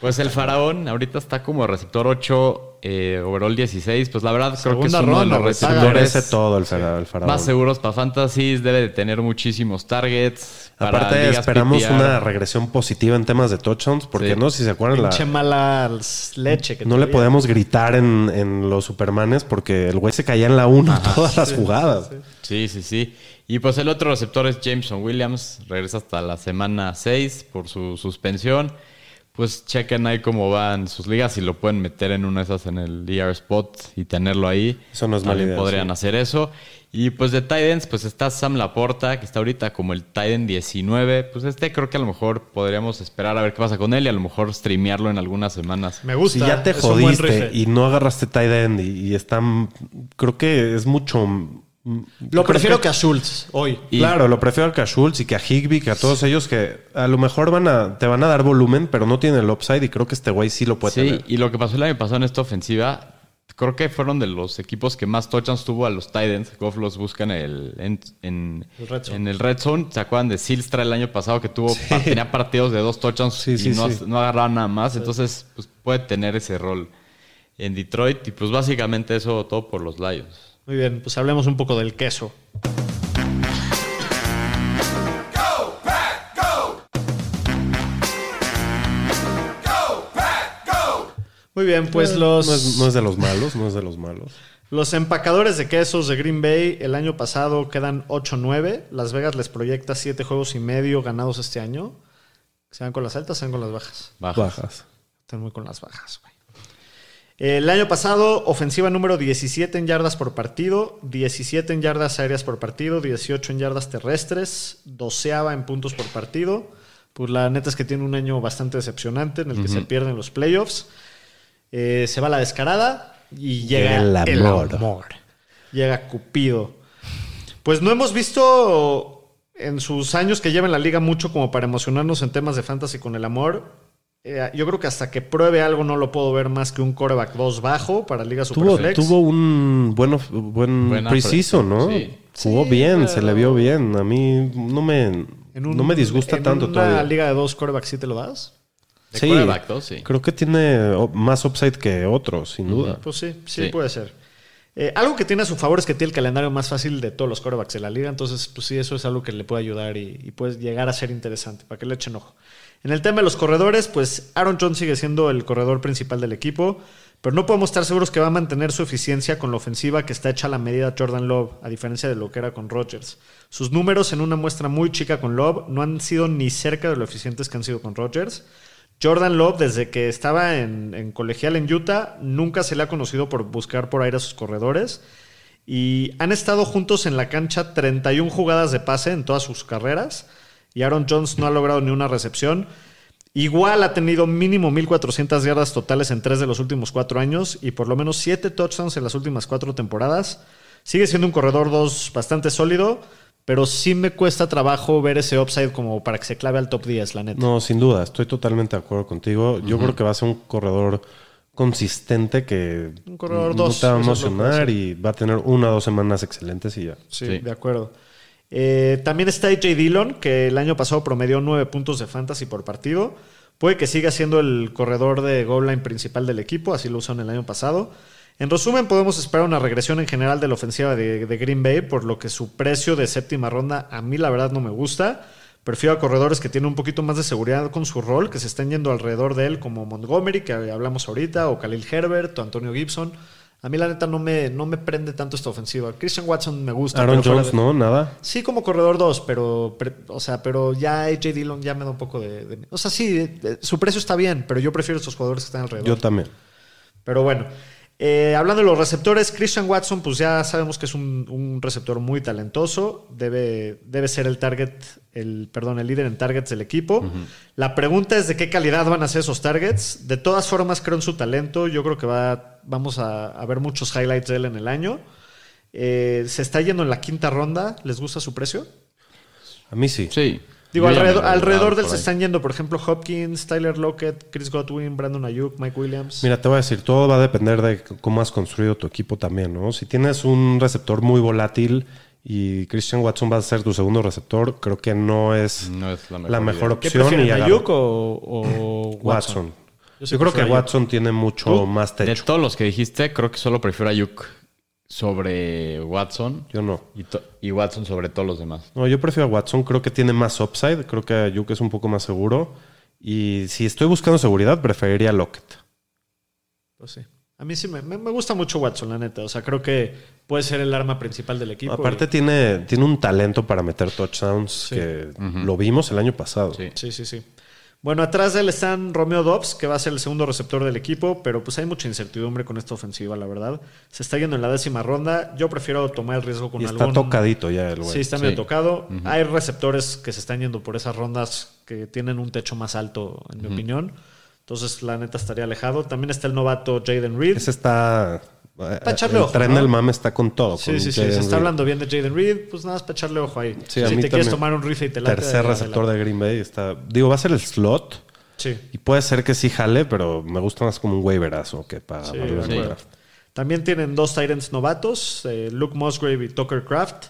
Pues el faraón ahorita está como receptor 8, eh, overall 16. Pues la verdad creo que es Segunda uno de ronda, los receptores Merece todo el faraón. más seguros para fantasies. Debe de tener muchísimos targets. Aparte, esperamos PPR. una regresión positiva en temas de touchdowns, porque Sí. no sé si se acuerdan, la- mala leche que no le podemos gritar en, en los Supermanes porque el güey se caía en la 1 todas las jugadas. Sí, sí, sí. Y pues el otro receptor es Jameson Williams. Regresa hasta la semana 6 por su suspensión. Pues chequen ahí cómo van sus ligas y lo pueden meter en una de esas en el ER spot y tenerlo ahí. Eso no es mala También idea, podrían sí. hacer eso. Y pues de tight ends, pues está Sam Laporta, que está ahorita como el tight end 19. Pues este creo que a lo mejor podríamos esperar a ver qué pasa con él y a lo mejor streamearlo en algunas semanas. Me gusta. Si ya te jodiste y no agarraste tight end y, y están... Creo que es mucho... Lo prefiero que a Schultz hoy. Y- Claro, lo prefiero que a Schultz y que a Higby, que a todos ellos que a lo mejor van a, te van a dar volumen, pero no tienen el upside y creo que este güey sí lo puede Sí, tener. y lo que pasó el año pasado en esta ofensiva, creo que fueron de los equipos que más touchdowns tuvo a los Titans. Goff los busca en el, en, en- El red zone. en el red zone. ¿Se acuerdan de Silstra el año pasado que tuvo tenía partidos de dos touchdowns Sí, y sí, no, sí. no agarraba nada más? Entonces, pues puede tener ese rol en Detroit. Y pues básicamente eso todo por los Lions. Muy bien, pues hablemos un poco del queso. Muy bien, pues los, No es, no es de los malos, no es de los malos. los empacadores de quesos de Green Bay el año pasado quedan 8-9. Las Vegas les proyecta 7 juegos y medio ganados este año. ¿Se van con las altas? ¿Se van con las bajas? Bajas. Bajas. Están muy con las bajas, güey. El año pasado, ofensiva número 17 en yardas por partido, 17 en yardas aéreas por partido, 18 en yardas terrestres, doceava en puntos por partido. Pues la neta es que tiene un año bastante decepcionante en el que se pierden los playoffs. Eh, se va la descarada y llega el el amor. amor. Llega Cupido. Pues no hemos visto en sus años que lleva en la liga mucho como para emocionarnos en temas de fantasy con el amor. Eh, yo creo que hasta que pruebe algo no lo puedo ver más que un coreback 2 bajo para Liga Tuvo, Superflex. tuvo un buen, buen preciso, ¿no? sí. Jugó Sí, bien, se le vio bien. A mí no me, En un- no me disgusta en tanto una todavía. liga de dos corebacks sí te lo das. De Sí. quarterback, ¿no? Sí. Creo que tiene más upside que otros, sin duda. Pues sí, sí, Sí. puede ser. Eh, algo que tiene a su favor es que tiene el calendario más fácil de todos los corebacks de la liga. Entonces, pues sí, eso es algo que le puede ayudar y, y puede llegar a ser interesante para que le echen ojo. En el tema de los corredores, pues Aaron Jones sigue siendo el corredor principal del equipo, pero no podemos estar seguros que va a mantener su eficiencia con la ofensiva que está hecha a la medida Jordan Love, a diferencia de lo que era con Rodgers. Sus números en una muestra muy chica con Love no han sido ni cerca de lo eficientes que han sido con Rodgers. Jordan Love, desde que estaba en, en colegial en Utah, nunca se le ha conocido por buscar por aire a sus corredores. Y han estado juntos en la cancha 31 jugadas de pase en todas sus carreras. Y Aaron Jones no ha logrado ni una recepción. Igual ha tenido mínimo 1.400 yardas totales en tres de los últimos cuatro años y por lo menos siete touchdowns en las últimas cuatro temporadas. Sigue siendo un corredor 2 bastante sólido, pero sí me cuesta trabajo ver ese upside como para que se clave al top 10, la neta. No, sin duda, estoy totalmente de acuerdo contigo. Yo creo que va a ser un corredor consistente que Un corredor no dos, te va a emocionar y va a tener una o dos semanas excelentes y ya. Sí, Sí. de acuerdo. Eh, también está AJ Dillon, que el año pasado promedió 9 puntos de fantasy por partido. Puede que siga siendo el corredor de goal line principal del equipo, así lo usaron el año pasado. En resumen, podemos esperar una regresión en general de la ofensiva de, de Green Bay, por lo que su precio de séptima ronda a mí la verdad no me gusta, Prefiero a corredores que tienen un poquito más de seguridad con su rol, que se están yendo alrededor de él, como Montgomery, que hablamos ahorita, o Khalil Herbert, o Antonio Gibson. A mí, la neta, no me, no me prende tanto esta ofensiva. Christian Watson me gusta. Aaron Jones, de- ¿no? Nada. Sí, como corredor 2, pero, o sea, pero ya AJ Dillon ya me da un poco de, de- O sea, sí, eh, su precio está bien, pero yo prefiero estos jugadores que están alrededor. Yo también. Pero bueno, eh, hablando de los receptores, Christian Watson, pues ya sabemos que es un, un receptor muy talentoso. Debe, debe ser el target, el, perdón, el líder en targets del equipo. La pregunta es de qué calidad van a ser esos targets. De todas formas, creo en su talento. Yo creo que va, vamos a, a ver muchos highlights de él en el año. Eh, se está yendo en la quinta ronda. ¿Les gusta su precio? A mí sí. Sí. Digo, Yo alrededor, alrededor del se están yendo, por ejemplo, Hopkins, Tyler Lockett, Chris Godwin, Brandon Ayuk, Mike Williams. Mira, te voy a decir, todo va a depender de cómo has construido tu equipo también, ¿no? Si tienes un receptor muy volátil y Christian Watson va a ser tu segundo receptor, creo que no es No es la mejor la mejor idea. ¿Qué opción. prefieren, y Ayuk o, o Watson? Watson. Yo creo que Ayuk. Watson tiene mucho ¿Tú? más De techo. todos los que dijiste, creo que solo prefiero a Yuk sobre Watson Yo no. y, Watson sobre todos los demás. No, yo prefiero a Watson. Creo que tiene más upside. Creo que Ayuk es un poco más seguro. Y si estoy buscando seguridad, preferiría a Lockett. Pues sí. A mí sí me, me- me gusta mucho Watson, la neta. O sea, creo que puede ser el arma principal del equipo. Aparte y- tiene, tiene un talento para meter touchdowns Sí. que lo vimos el año pasado. Sí. Sí, sí, sí. Bueno, atrás de él están Romeo Dobbs, que va a ser el segundo receptor del equipo, pero pues hay mucha incertidumbre con esta ofensiva, la verdad. Se está yendo en la décima ronda. Yo prefiero tomar el riesgo con Y está algún... tocadito ya el güey. Sí, está medio Sí. tocado. Hay receptores que se están yendo por esas rondas que tienen un techo más alto, en mi opinión. Entonces, la neta estaría alejado. También está el novato Jaden Reed. Ese está. Para el echarle ojo, tren ¿no? del mame está con todo. Sí, con sí, sí. Jaden Se está Reed. hablando bien de Jaden Reed. Pues nada más para echarle ojo ahí. Sí, si a te mí quieres también. tomar un rifle y te late, Tercer receptor de Green Bay. Está, digo, va a ser el slot. Sí. Y puede ser que sí jale, pero me gusta más como un waiverazo que para Sí, draft. También tienen dos Titans novatos, eh, Luke Musgrave y Tucker Craft.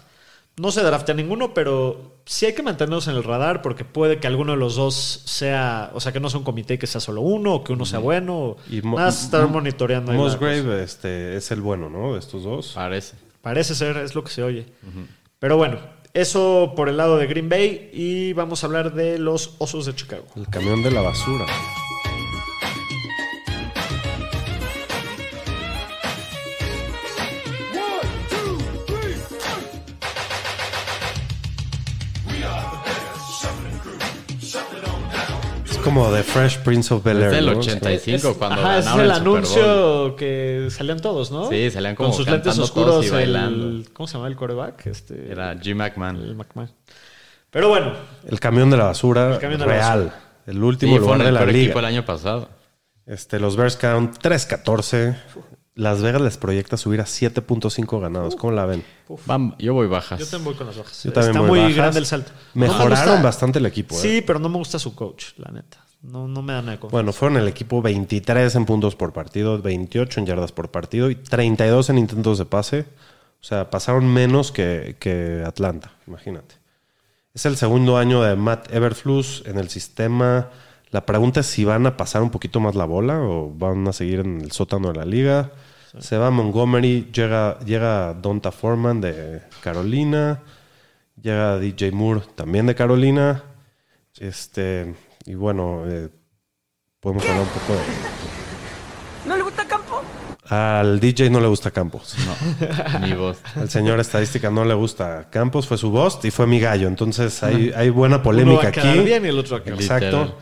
No se draftea ninguno, pero sí hay que mantenerlos en el radar porque puede que alguno de los dos sea, o sea, que no sea un comité que sea solo uno o que uno sea bueno. o Y nada más estar Mo- monitoreando. ahí. Musgrave este, es el bueno, ¿no? De estos dos. Parece. Parece ser, es lo que se oye. Pero bueno, eso por el lado de Green Bay y vamos a hablar de los Osos de Chicago. El camión de la basura. Como The Fresh Prince of Bel Air. Desde el ¿no? 85 Es- cuando ajá, es el el Super Bowl. anuncio que salían todos, ¿no? Sí, salían como Con sus lentes oscuros y el- bailando. ¿Cómo se llama el coreback? Este, Era Jim McMahon. el McMahon. Pero bueno, El camión de la basura camión de la real. basura. El Sí, último fue lugar el de la liga. equipo el año pasado. Este, los Bears count 3-14. Las Vegas les proyecta subir a 7.5 ganados. ¿Cómo la ven? Vam- yo voy bajas. yo también voy con las bajas. Yo también Está voy muy bajas. grande el salto. No me Mejoraron bastante el equipo. ¿eh? Sí, pero no me gusta su coach, la neta. No, no me da nada de confianza. Bueno, fueron el equipo 23 en puntos por partido, 28 en yardas por partido y 32 en intentos de pase. O sea, pasaron menos que, que Atlanta, imagínate. Es el segundo año de Matt Everflus en el sistema. La pregunta es si van a pasar un poquito más la bola o van a seguir en el sótano de la liga. Se va Montgomery, llega, llega Donta Foreman de Carolina, llega DJ Moore también de Carolina. Este, y bueno, eh, podemos hablar un poco de. ¿No le gusta campo? Al DJ no le gusta Campos. No, ni vos. Al señor estadística no le gusta Campos, fue su boss y fue mi gallo. Entonces hay, hay buena Uno polémica va a quedar aquí. bien y el otro. Exacto. Literal.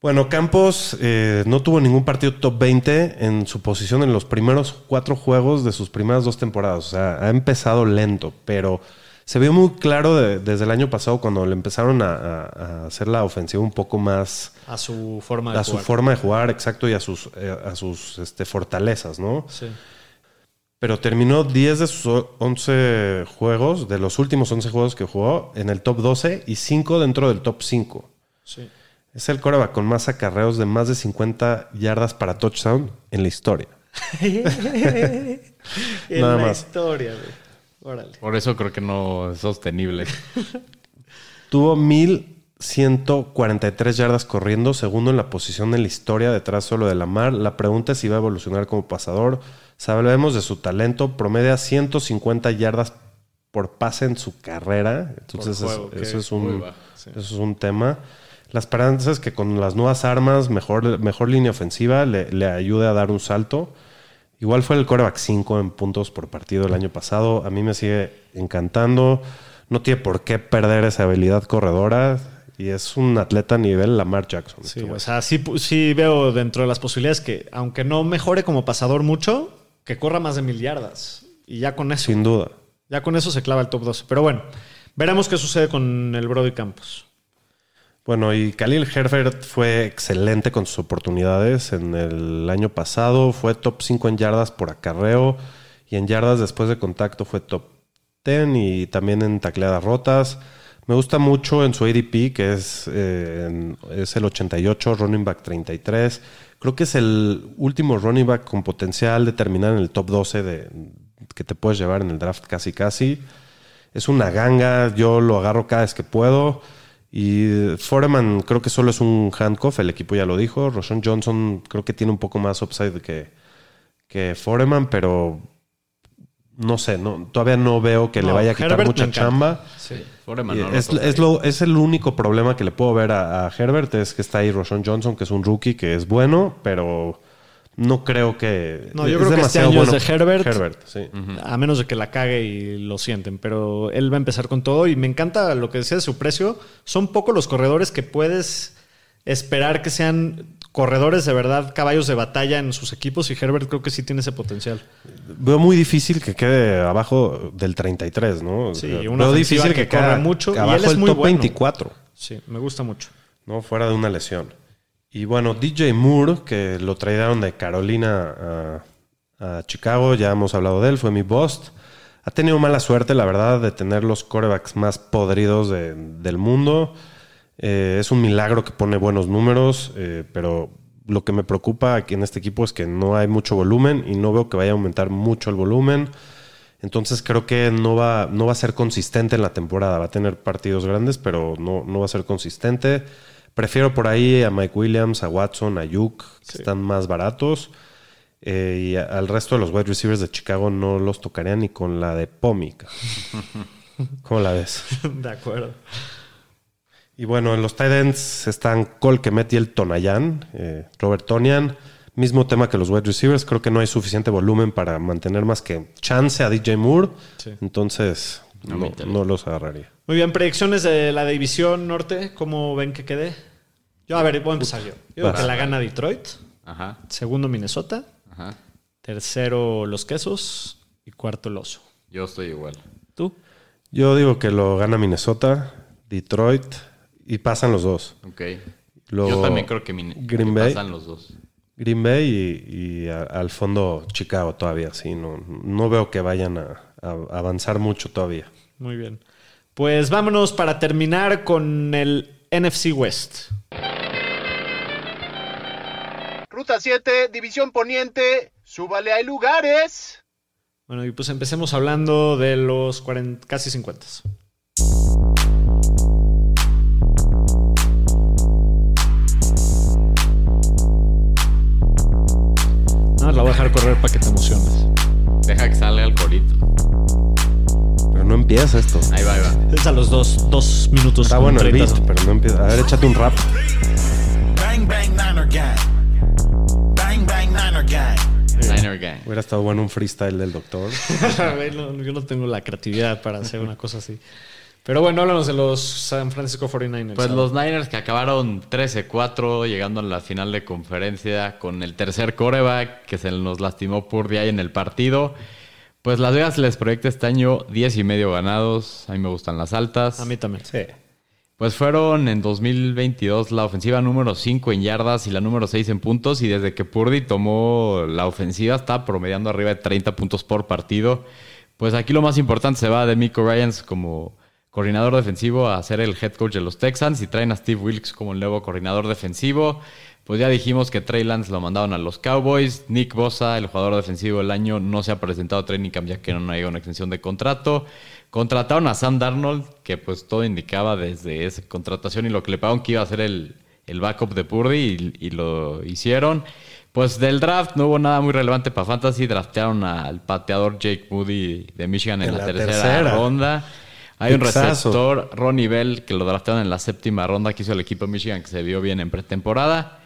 Bueno, Campos eh, no tuvo ningún partido top 20 en su posición en los primeros cuatro juegos de sus primeras dos temporadas. O sea, ha empezado lento, pero se vio muy claro de- desde el año pasado cuando le empezaron a, hacer la ofensiva un poco más A su forma de a su jugar. forma de jugar, exacto, y a sus, eh, a sus este, fortalezas, ¿no? Sí. Pero terminó 10 de sus o- 11 juegos, de los últimos 11 juegos que jugó, en el top 12 y 5 dentro del top 5. Sí. Es el coreback con más acarreos de más de 50 yardas para touchdown en la historia. En Nada la más. historia, güey. Órale. Por eso creo que no es sostenible. Tuvo 1143 yardas corriendo, segundo en la posición en la historia, detrás solo de Lamar. La pregunta es si va a evolucionar como pasador. Sabemos de su talento, promedia 150 yardas por pase en su carrera. Entonces, es- eso, es un, eso es un tema. La esperanza es que con las nuevas armas, mejor, mejor línea ofensiva, le, le ayude a dar un salto. Igual fue el coreback 5 en puntos por partido el año pasado. A mí me sigue encantando. No tiene por qué perder esa habilidad corredora. Y es un atleta a nivel Lamar Jackson. Sí, o sea, sí, sí veo dentro de las posibilidades que, aunque no mejore como pasador mucho, que corra más de mil yardas. Y ya con eso, Sin duda. ya con eso se clava el top 12. Pero bueno, veremos qué sucede con el Brody Campos. Bueno, y Khalil Herbert fue excelente con sus oportunidades. En el año pasado fue top 5 en yardas por acarreo y en yardas después de contacto fue top 10 y también en tacleadas rotas. Me gusta mucho en su ADP, que es, eh, es el 88, running back 33. Creo que es el último running back con potencial de terminar en el top 12 de, que te puedes llevar en el draft casi casi. Es una ganga, yo lo agarro cada vez que puedo. Y Foreman creo que solo es un handcuff, el equipo ya lo dijo. Roshan Johnson creo que tiene un poco más upside que, que Foreman, pero no sé, no, todavía no veo que le vaya a quitar Herbert mucha chamba. Sí, Foreman no lo es, tocaría. es lo- es el único problema que le puedo ver a, a Herbert, es que está ahí Roshan Johnson, que es un rookie, que es bueno, pero no creo que... No, yo es creo que este año es de Herbert. Herbert, sí. A menos de que la cague y lo sienten. Pero él va a empezar con todo. Y me encanta lo que decía de su precio. Son pocos los corredores que puedes esperar que sean corredores de verdad, caballos de batalla en sus equipos. Y Herbert creo que sí tiene ese potencial. Veo muy difícil que quede abajo del 33, ¿no? Sí, Veo una ofensiva difícil que que, corra mucho, y él abajo es muy top bueno. 24, Sí, me gusta mucho. ¿no? Fuera de una lesión. Y bueno, DJ Moore, que lo trajeron de Carolina a, Chicago, ya hemos hablado de él, fue mi bust. Ha tenido mala suerte, la verdad, de tener los corebacks más podridos de- del mundo. Eh, es un milagro que pone buenos números, eh, pero lo que me preocupa aquí en este equipo es que no hay mucho volumen y no veo que vaya a aumentar mucho el volumen. Entonces creo que no va, no va a ser consistente en la temporada. Va a tener partidos grandes, pero no, no va a ser consistente. Prefiero por ahí a Mike Williams, a Watson, a Yuk, que están más baratos. Eh, y a- al resto de los wide receivers de Chicago no los tocaría ni con la de Pomica. ¿Cómo la ves? de acuerdo. Y bueno, en los tight ends están Cole Kemet y el Tonayan, eh, Robert Tonian. Mismo tema que los wide receivers. Creo que no hay suficiente volumen para mantener más que chance a DJ Moore. Sí. Entonces, No no los agarraría. Muy bien, predicciones de la división norte. ¿Cómo ven que quede? Yo, a ver, voy a empezar yo. Yo creo que la gana Detroit. Ajá, Segundo, Minnesota. ajá. Tercero, los quesos. Y cuarto, el oso. Yo estoy igual. ¿Tú? Yo digo que lo gana Minnesota, Detroit y pasan los dos. Ok. Luego, Yo también creo que, min- Green que Bay. pasan los dos. Green Bay y, y a- al fondo Chicago todavía. Sí, no, no veo que vayan a, a avanzar mucho todavía. Muy bien. Pues vámonos para terminar con el NFC West. Ruta 7, División Poniente, súbale, hay lugares. Bueno, y pues empecemos hablando de los 40, casi 50. No, la voy a dejar correr para que te emociones. Deja que salga el colito. Pero no empieza esto. Ahí va, ahí va. Es a los dos, dos minutos. Está bueno el 30, beat, pero no empieza. A ver, échate un rap. Bang bang Niner gang. Gang. Niner Gang. Hubiera estado bueno un freestyle del doctor. No, yo no tengo la creatividad para hacer una cosa así. Pero bueno, háblanos de los San Francisco 49ers. Pues los Niners que acabaron 13-4 llegando a la final de conferencia con el tercer coreback que se nos lastimó Purdy ahí en el partido. Pues Las Vegas les proyecta este año 10 y medio ganados. A mí me gustan las altas. A mí también. Sí. Pues fueron en 2022 la ofensiva número 5 en yardas y la número 6 en puntos. Y desde que Purdy tomó la ofensiva está promediando arriba de 30 puntos por partido. Pues aquí lo más importante se va de Miko Ryans como coordinador defensivo a ser el head coach de los Texans y traen a Steve Wilkes como el nuevo coordinador defensivo. Pues ya dijimos que Trey Lance lo mandaron a los Cowboys. Nick Bosa, el jugador defensivo del año, no se ha presentado a training camp ya que no hay una extensión de contrato. Contrataron a Sam Darnold, que pues todo indicaba desde esa contratación y lo que le pagaron que iba a ser el, el backup de Purdy y, y lo hicieron. Pues del draft no hubo nada muy relevante para Fantasy. Draftearon al pateador Jake Moody de Michigan en, En la, la tercera, tercera. ronda. Hay un receptor, Ronnie Bell, que lo draftearon en la séptima ronda que hizo el equipo de Michigan, que se vio bien en pretemporada.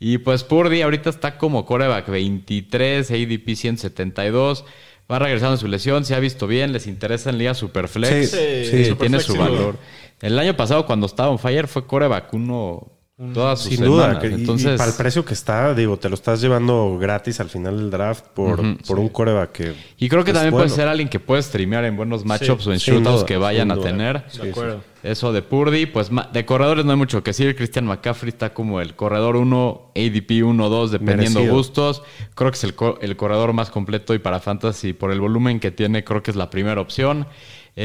Y pues Purdy ahorita está como coreback 23, ADP 172. Va regresando de su lesión, se ha visto bien, les interesa en Liga Superflex. Sí, Sí, sí, tiene su valor. El año pasado, cuando estaba on fire, fue coreback uno todas sus Sin duda. semanas. que- y- Entonces, y para el precio que está, digo, te lo estás llevando gratis al final del draft por, por un coreback que. Y creo que también bueno. puede ser alguien que puede streamear en buenos matchups o en shootouts que vayan a tener. Sí, De acuerdo. Eso de Purdy, pues de corredores no hay mucho que decir. Christian McCaffrey está como el corredor 1, ADP 1, 2, dependiendo Merecido. gustos. Creo que es el, co- el corredor más completo y para Fantasy, por el volumen que tiene, creo que es la primera opción.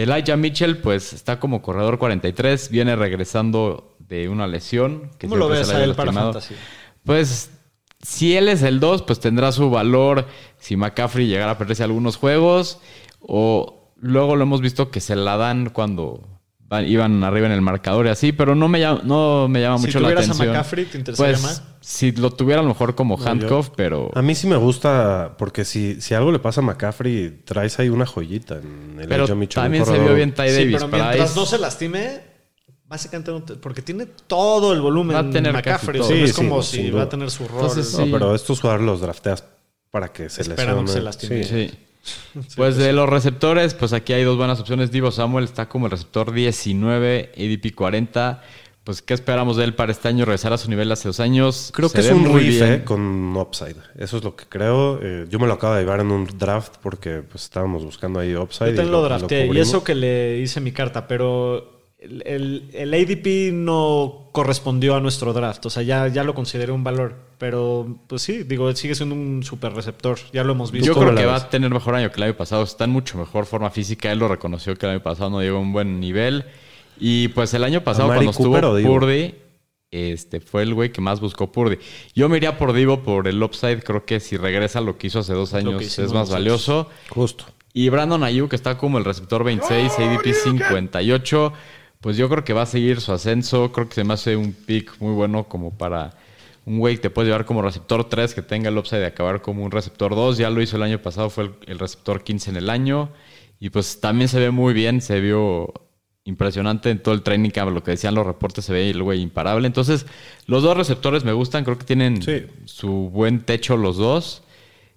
Elijah Mitchell, pues está como corredor 43, viene regresando de una lesión. que ¿Cómo lo ves a él para? Pues si él es el 2, pues tendrá su valor si McCaffrey llegara a perderse algunos juegos. O luego lo hemos visto que se la dan cuando van- iban arriba en el marcador y así, pero no me llama, no me llama Si mucho la tuvieras a atención. McCaffrey, ¿te interesaría pues, más? Si lo tuviera a lo mejor como yo- handcuff, pero... A mí sí me gusta, porque si, si algo le pasa a McCaffrey, traes ahí una joyita en el Pero también se vio bien Ty Sí, Davis. pero mientras Price. no se lastime, básicamente no te- porque tiene todo el volumen Va a tener McCaffrey. casi o sea, todo. no Sí, es como sí, si sin va a tener su rol. Entonces, No, sí. pero estos jugadores los drafteas para que se Esperando que lesione. se lastime. Sí. Sí. Pues de los receptores, pues aquí hay dos buenas opciones. Divo Samuel está como el receptor 19, ADP 40. Pues, ¿qué esperamos de él para este año? Regresar a su nivel hace dos años. Creo Se que es un riff eh, con upside. Eso es lo que creo. Eh, yo me lo acabo de llevar en un draft porque pues, estábamos buscando ahí upside. Yo también y lo drafté. y eso que le hice mi carta, pero el, el- el ADP no correspondió a nuestro draft. O sea, ya, ya lo consideré un valor. Pero, pues sí, digo, sigue siendo un super receptor. Ya lo hemos visto. Yo creo que va a tener mejor año que el año pasado. Está en mucho mejor forma física. Él lo reconoció que el año pasado no llegó a un buen nivel. Y pues el año pasado, cuando Cooper estuvo? Purdy, este, fue el güey que más buscó Purdy. Yo me iría por Divo por el upside. Creo que si regresa lo que hizo hace dos años es más valioso. Justo. Y Brandon Ayuk, que está como el receptor 26, ADP 58. Pues yo creo que va a seguir su ascenso. Creo que se me hace un pick muy bueno como para un güey que te puede llevar como receptor 3, que tenga el upside de acabar como un receptor 2. Ya lo hizo el año pasado, fue el, el receptor 15 en el año. Y pues también se ve muy bien, se vio impresionante en todo el training camp. Lo que decían los reportes, se ve el güey imparable. Entonces, los dos receptores me gustan, creo que tienen Sí. su buen techo los dos.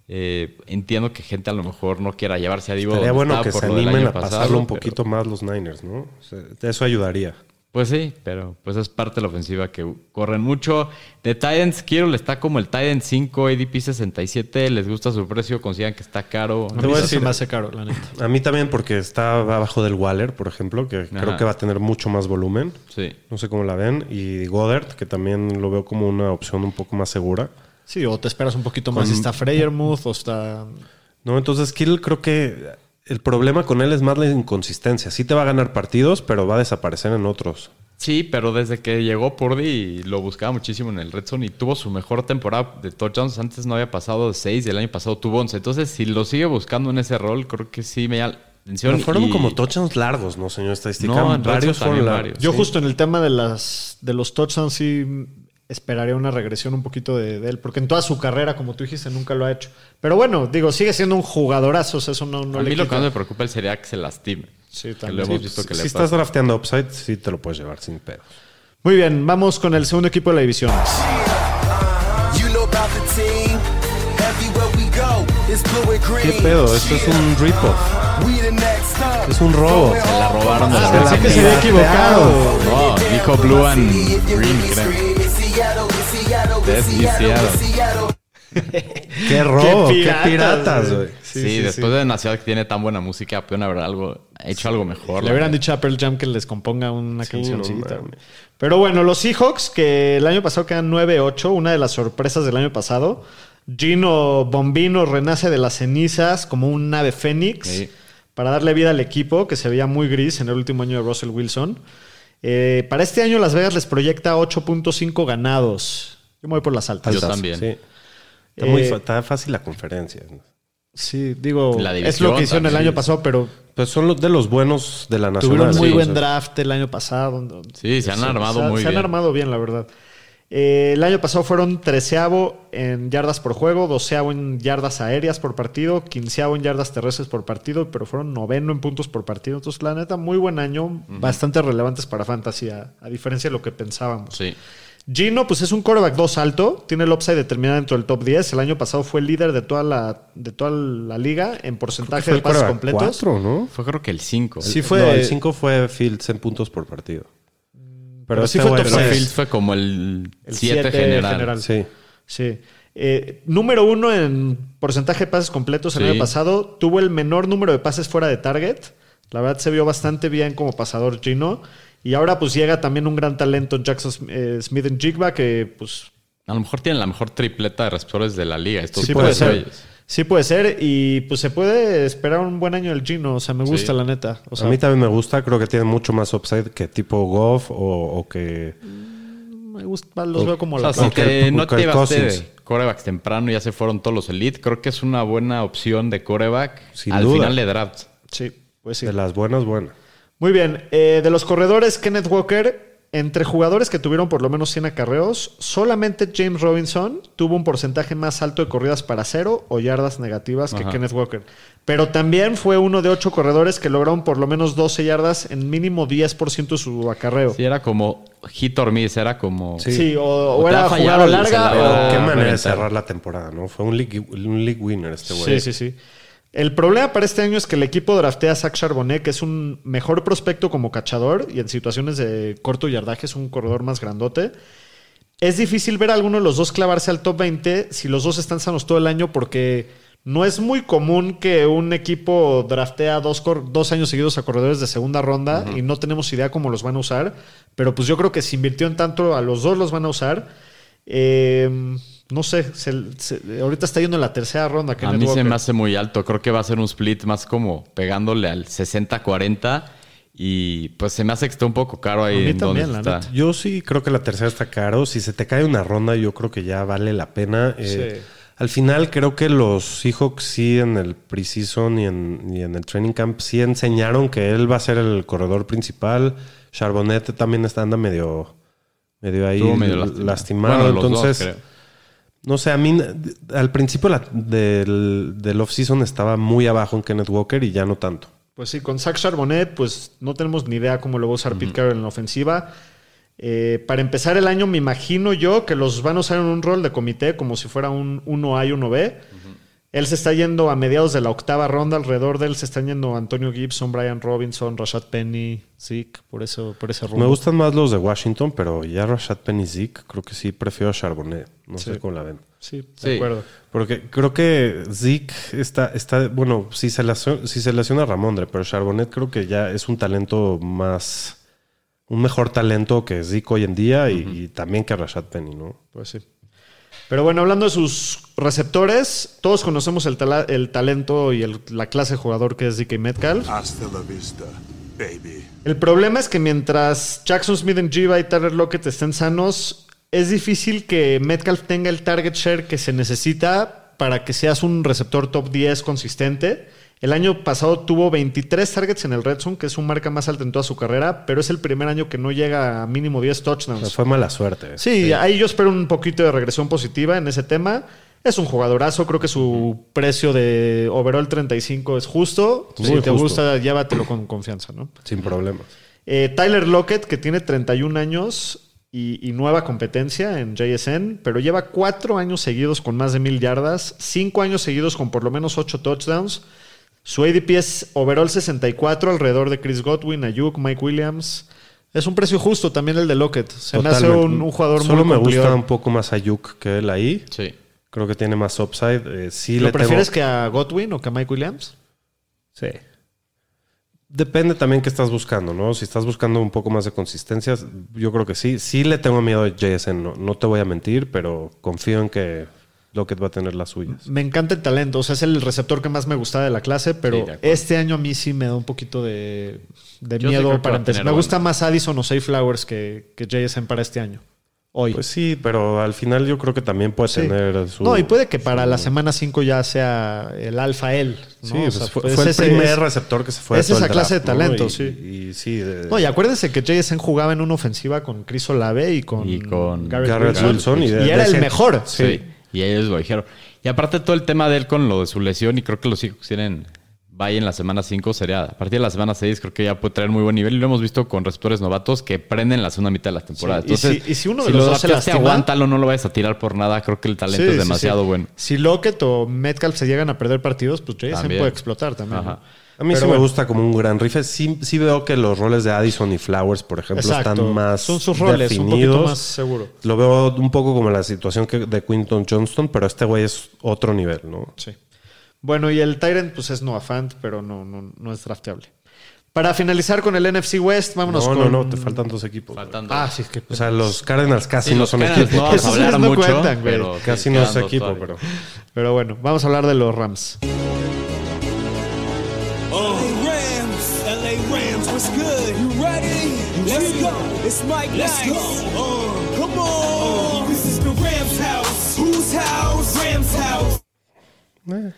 Eh, entiendo que gente a lo mejor no quiera llevarse a Divo. Donde bueno que se animen a pasarlo pasado, un pero- poquito más los Niners, ¿no? O sea, eso ayudaría. Pues sí, pero pues es parte de la ofensiva que corren mucho. De Titans, Kittle está como el Titan 5, ADP 67. Les gusta su precio, consideran que está caro. A mí Te voy a decir- me hace caro, la neta. A mí también porque está abajo del Waller, por ejemplo, que creo que va a tener mucho más volumen. Sí. No sé cómo la ven. Y Goddard, que también lo veo como una opción un poco más segura. Sí, o te esperas un poquito más. Con- si está Freyermuth o está... No, entonces Kittle creo que el problema con él es más la inconsistencia. Sí te va a ganar partidos, pero va a desaparecer en otros. Sí, pero desde que llegó Purdy lo buscaba muchísimo en el Red Zone y tuvo su mejor temporada de touchdowns. Antes no había pasado de 6 y el año pasado tuvo 11. Entonces, si lo sigue buscando en ese rol, creo que sí me llama la atención. Pero fueron y- como touchdowns largos, ¿no, señor estadística? No, en varios fueron largos. varios. Yo Sí. justo en el tema de las de los touchdowns sí esperaría una regresión un poquito de, de él, porque en toda su carrera, como tú dijiste, nunca lo ha hecho. Pero bueno, digo, sigue siendo un jugadorazo, o sea, eso no, no a le mí lo que más me preocupa sería que se lastime. Sí, que también. lo hemos Sí, visto que si le estás pasa. drafteando upside, sí te lo puedes llevar sin pedos. Muy bien, vamos con el segundo equipo de la división. ¿Qué pedo? Esto es un rip-off. Es un robo. Se la robaron de la Pensé que se había equivocado. No, dijo Blue and Green, creo. ¡Qué robo! ¡Qué piratas, piratas, güey. güey! Sí, después de una ciudad que tiene tan buena música, pudieron haber algo, hecho algo mejor. Le hubieran dicho a Pearl Jam que les componga una Sí, cancioncita. no. Pero bueno, los Seahawks, que el año pasado quedan 9-8, una de las sorpresas del año pasado. Gino Bombino renace de las cenizas como un ave fénix Sí. para darle vida al equipo que se veía muy gris en el último año de Russell Wilson. Eh, para este año Las Vegas les proyecta 8.5 ganados. Yo me voy por las altas. Yo también. Sí. Está, Eh, está fácil la conferencia. Sí, digo, La es lo que hicieron el año pasado, pero Pues son los de los buenos de la nacional. tuvieron muy sí, buen o sea, draft el año pasado. Sí, se han armado se, muy se bien. han armado bien, la verdad. Eh, el año pasado fueron treceavo en yardas por juego, doceavo en yardas aéreas por partido, quinceavo en yardas terrestres por partido, pero fueron noveno en puntos por partido. Entonces, la neta, muy buen año, bastante relevantes para Fantasy, a, a diferencia de lo que pensábamos. Sí. Gino, pues es un quarterback 2 alto, tiene el upside de terminar dentro del top 10. El año pasado fue el líder de toda la, de toda la liga en porcentaje de pases completos. cuatro, ¿no? Fue creo que el 5. Sí, fue- No, el 5 fue Fields en puntos por partido. Pero, Pero sí este fue top Pero. Fields fue como el El 7 siete general. general. Sí. Sí. Eh, número uno en porcentaje de pases completos el Sí. año pasado. Tuvo el menor número de pases fuera de target. La verdad se vio bastante bien como pasador Gino. Y ahora pues llega también un gran talento Jackson eh, Smith en Jigba que pues A lo mejor tienen la mejor tripleta de receptores de la liga. Estos sí puede ser. Sí puede ser. Y pues se puede esperar un buen año del Gino. O sea, me gusta Sí. la neta. O sea, a mí también me gusta, creo que tiene mucho más upside que tipo Goff o, o que... me gusta, los veo como O sea, la Porque te, el- no te de corebacks temprano y ya se fueron todos los elite, creo que es una buena opción de coreback Sin al duda. final de draft. Sí, pues sí. De las buenas, buenas. Muy bien. eh, de los corredores, Kenneth Walker, entre jugadores que tuvieron por lo menos 100 acarreos, solamente James Robinson tuvo un porcentaje más alto de corridas para cero o yardas negativas que Ajá. Kenneth Walker. Pero también fue uno de ocho corredores que lograron por lo menos 12 yardas en mínimo 10% de su acarreo. Sí, era como hit or miss, era como... Sí, o, o era jugada larga la o- Qué manera de cerrar la temporada, ¿no? Fue un league, un league winner este güey. Sí, sí, sí. El problema para este año es que el equipo draftea a Zach Charbonnet, que es un mejor prospecto como cachador y en situaciones de corto yardaje es un corredor más grandote. Es difícil ver a alguno de los dos clavarse al top 20 si los dos están sanos todo el año porque no es muy común que un equipo draftea dos, dos años seguidos a corredores de segunda ronda y no tenemos idea cómo los van a usar. Pero pues yo creo que si invirtió en tanto, a los dos los van a usar. Eh, no sé, se- se- ahorita está yendo en la tercera ronda. A Kenneth mí se me hace muy alto. Creo que va a ser un split más como pegándole al 60-40. Y pues se me hace que está un poco caro A ahí mí en también, donde la está. neta. Yo sí creo que la tercera está caro. Si se te cae una ronda, yo creo que ya vale la pena. Eh, Sí. Al final, creo que los Seahawks sí en el preseason y en, y en el training camp sí enseñaron que él va a ser el corredor principal. Charbonnet también está anda medio, medio ahí medio lastimado. lastimado. Bueno, los dos, Entonces, creo. No sé, a mí al principio la- del, del off-season estaba muy abajo en Kenneth Walker y ya no tanto. Pues sí, con Zach Charbonnet, pues no tenemos ni idea cómo lo va a usar Pete Carroll en la ofensiva. Eh, para empezar el año, me imagino yo que los van a usar en un rol de comité como si fuera un 1A y 1B. Él se está yendo a mediados de la octava ronda. Alrededor de él se están yendo Antonio Gibson, Brian Robinson, Rashad Penny, Zeke, por, eso, por ese rumbo. Me gustan más los de Washington, pero ya Rashad Penny Zeke, creo que sí prefiero a Charbonnet. No sé cómo la ven. Sí, de Sí. acuerdo. Porque creo que Zeke está, está bueno, si se, lesiona, si se lesiona a Ramondre, pero Charbonnet creo que ya es un talento más, un mejor talento que Zeke hoy en día y, y también que Rashad Penny, ¿no? Pues sí. Pero bueno, hablando de sus receptores, todos conocemos el, tala- el talento y el- la clase de jugador que es DK Metcalf. Hasta la vista, baby. El problema es que mientras Jackson Smith en Jiva y Tyler Lockett estén sanos, es difícil que Metcalf tenga el target share que se necesita para que seas un receptor top 10 consistente. El año pasado tuvo 23 targets en el Red Zone, que es un marca más alta en toda su carrera, pero es el primer año que no llega a mínimo 10 O sea, touchdowns. fue mala suerte. Sí, ahí yo espero un poquito de regresión positiva en ese tema. Es un jugadorazo, creo que su precio de overall 35 es justo. Muy si te justo. gusta, llévatelo con confianza, ¿no? Sin problemas. Eh, Tyler Lockett, que tiene 31 años y, y nueva competencia en JSN, pero lleva cuatro años seguidos con más de mil yardas, cinco años seguidos con por lo menos ocho touchdowns. Su ADP es overall 64, alrededor de Chris Godwin, Ayuk, Mike Williams. Es un precio justo también el de Lockett. Se me hace Totalmente. un, un jugador Solo muy me gusta un poco más Ayuk que él ahí. Sí. Creo que tiene más upside. Eh, sí ¿Lo le prefieres tengo- que a Godwin o que a Mike Williams? Sí. Depende también qué estás buscando, ¿no? Si estás buscando un poco más de consistencia, yo creo que sí. Sí le tengo miedo a JSN, no, no te voy a mentir, pero confío en que Lockett va a tener las suyas. Me encanta el talento, o sea, es el receptor que más me gustaba de la clase, pero Sí, este año a mí sí me da un poquito de, miedo para va a empezar. tener Me gusta más Addison o Say Flowers que, que JSN para este año. hoy. Pues sí, pero al final yo creo que también puede Sí. tener su. no, y puede que para la semana 5 ya sea el alfa él. ¿no? Sí, O pues sea, fue, pues fue el ese primer es- receptor que se fue. es todo el esa clase de talento, Y- sí. Y, sí, de- No, y acuérdense que JSN jugaba en una ofensiva con Chris Olave y con, Y con Garrett, Garrett Wilson. Wilson, y Y, de- de era el mejor. Sí. Y ellos lo dijeron. Y aparte todo el tema de él con lo de su lesión, y creo que los hijos tienen vaya en la semana 5, sería a partir de la semana 6, creo que ya puede traer muy buen nivel. Y lo hemos visto con receptores novatos que prenden la segunda mitad de la temporada. Sí, y Entonces, si- y si uno de los dos se lastima- aguántalo, no lo vayas a tirar por nada. Creo que el talento Sí, es demasiado sí. bueno. Si Lockett o Metcalf se llegan a perder partidos, pues También. puede explotar también. Ajá. ¿no? A mí Pero sí me bueno. gusta como un gran rifle. Sí, sí veo que los roles de Addison y Flowers, por ejemplo, Exacto. están más Son sus roles, un definidos. poquito más seguro. Lo veo un poco como la situación que, de Quinton Johnston, pero este güey es otro nivel, ¿no? Sí. Bueno, y el Tyrant, pues es Noah Fant, pero no, no, no es drafteable. Para finalizar con el NFC West, vámonos No, con... no, no, te faltan dos equipos. güey. Faltando. Ah, sí, es que... O sea, los Cardinals casi Sí, no son Cardinals equipo. no vamos a hablar no mucho, cuentan, pero Casi sí, no es equipo, todavía. pero... Pero bueno, vamos a hablar de los Rams. LA Rams, LA Rams, what's good? You ready? Let's go. It's Mike Let's Nice. go. Uh, come on. this is the Rams house. Whose house? Rams house.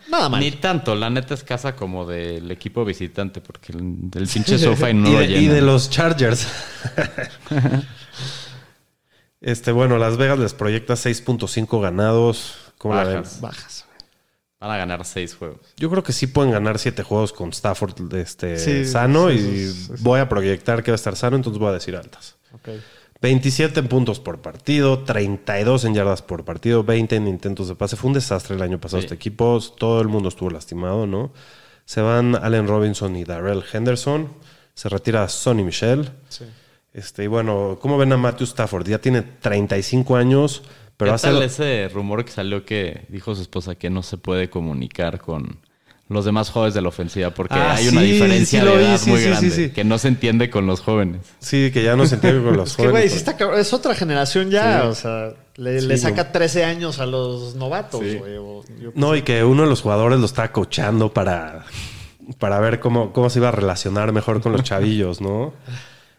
Nada mal. Ni tanto, la neta es casa como del equipo visitante, porque el, el pinche sofá y no y, lo de, llena. y de los Chargers. este, bueno, Las Vegas les proyecta 6.5 ganados. ¿Cómo la ven? Bajas. Van a ganar seis juegos. Yo creo que sí pueden ganar 7 juegos con Stafford este, Sí, sano sí, y sí, sí, sí. voy a proyectar que va a estar sano, entonces voy a decir altas. Ok. 27 en puntos por partido, 32 en yardas por partido, 20 en intentos de pase. Fue un desastre el año pasado Sí. este equipo. Todo el mundo estuvo lastimado, ¿no? Se van Allen Robinson y Darrell Henderson. Se retira Sonny Michel. Sí. Este, y bueno, ¿cómo ven a Matthew Stafford? Ya tiene 35 años, pero ¿Qué hace... tal ese rumor que salió que dijo su esposa que no se puede comunicar con los demás jóvenes de la ofensiva porque Ah, hay una diferencia sí de vi, edad sí, muy grande sí. que no se entiende con los jóvenes. Sí, que ya no se entiende con los Es que, jóvenes. sí está cabrón. es otra generación ya. Sí. O sea, le, Sí, le saca no. 13 años a los novatos, Sí. güey. o- yo- No, y que uno de los jugadores lo estaba coachando para, para ver cómo, cómo se iba a relacionar mejor con los chavillos, ¿no?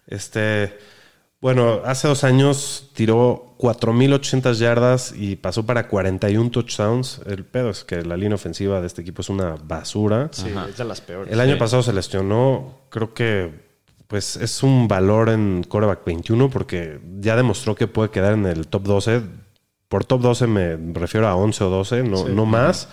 Este, bueno, hace dos años tiró 4.800 yardas y pasó para 41 touchdowns. El pedo es que la línea ofensiva de este equipo es una basura. Sí, es de las peores. El año Sí. pasado se lesionó, creo que pues es un valor en coreback 21 porque ya demostró que puede quedar en el top 12. Por top 12 me refiero a 11 o 12, no, Sí. no más.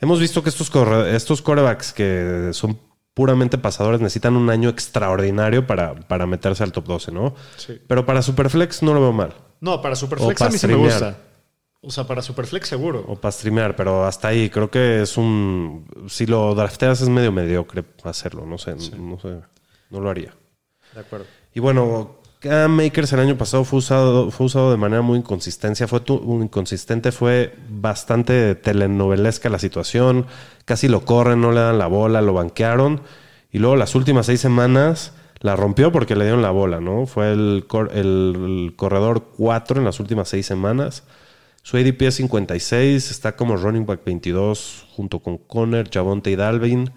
Hemos visto que estos, corre- estos corebacks que son puramente pasadores necesitan un año extraordinario para, para meterse al top 12, ¿no? Sí. Pero para Superflex no lo veo mal. No, para Superflex O a mí sí me gusta. O sea, para Superflex seguro. O para streamear, pero hasta ahí creo que es un... Si lo drafteas es medio mediocre hacerlo, no sé, no sé, no lo haría. De acuerdo. Y bueno, Makers el año pasado fue usado, fue usado de manera muy inconsistente. Fue tu- inconsistente, fue bastante telenovelesca la situación. Casi lo corren, no le dan la bola, lo banquearon. Y luego las últimas seis semanas la rompió porque le dieron la bola, ¿no? Fue el corredor 4 en las últimas seis semanas. Su ADP es 56, está como running back 22 junto con Conner, Javonte y Dalvin,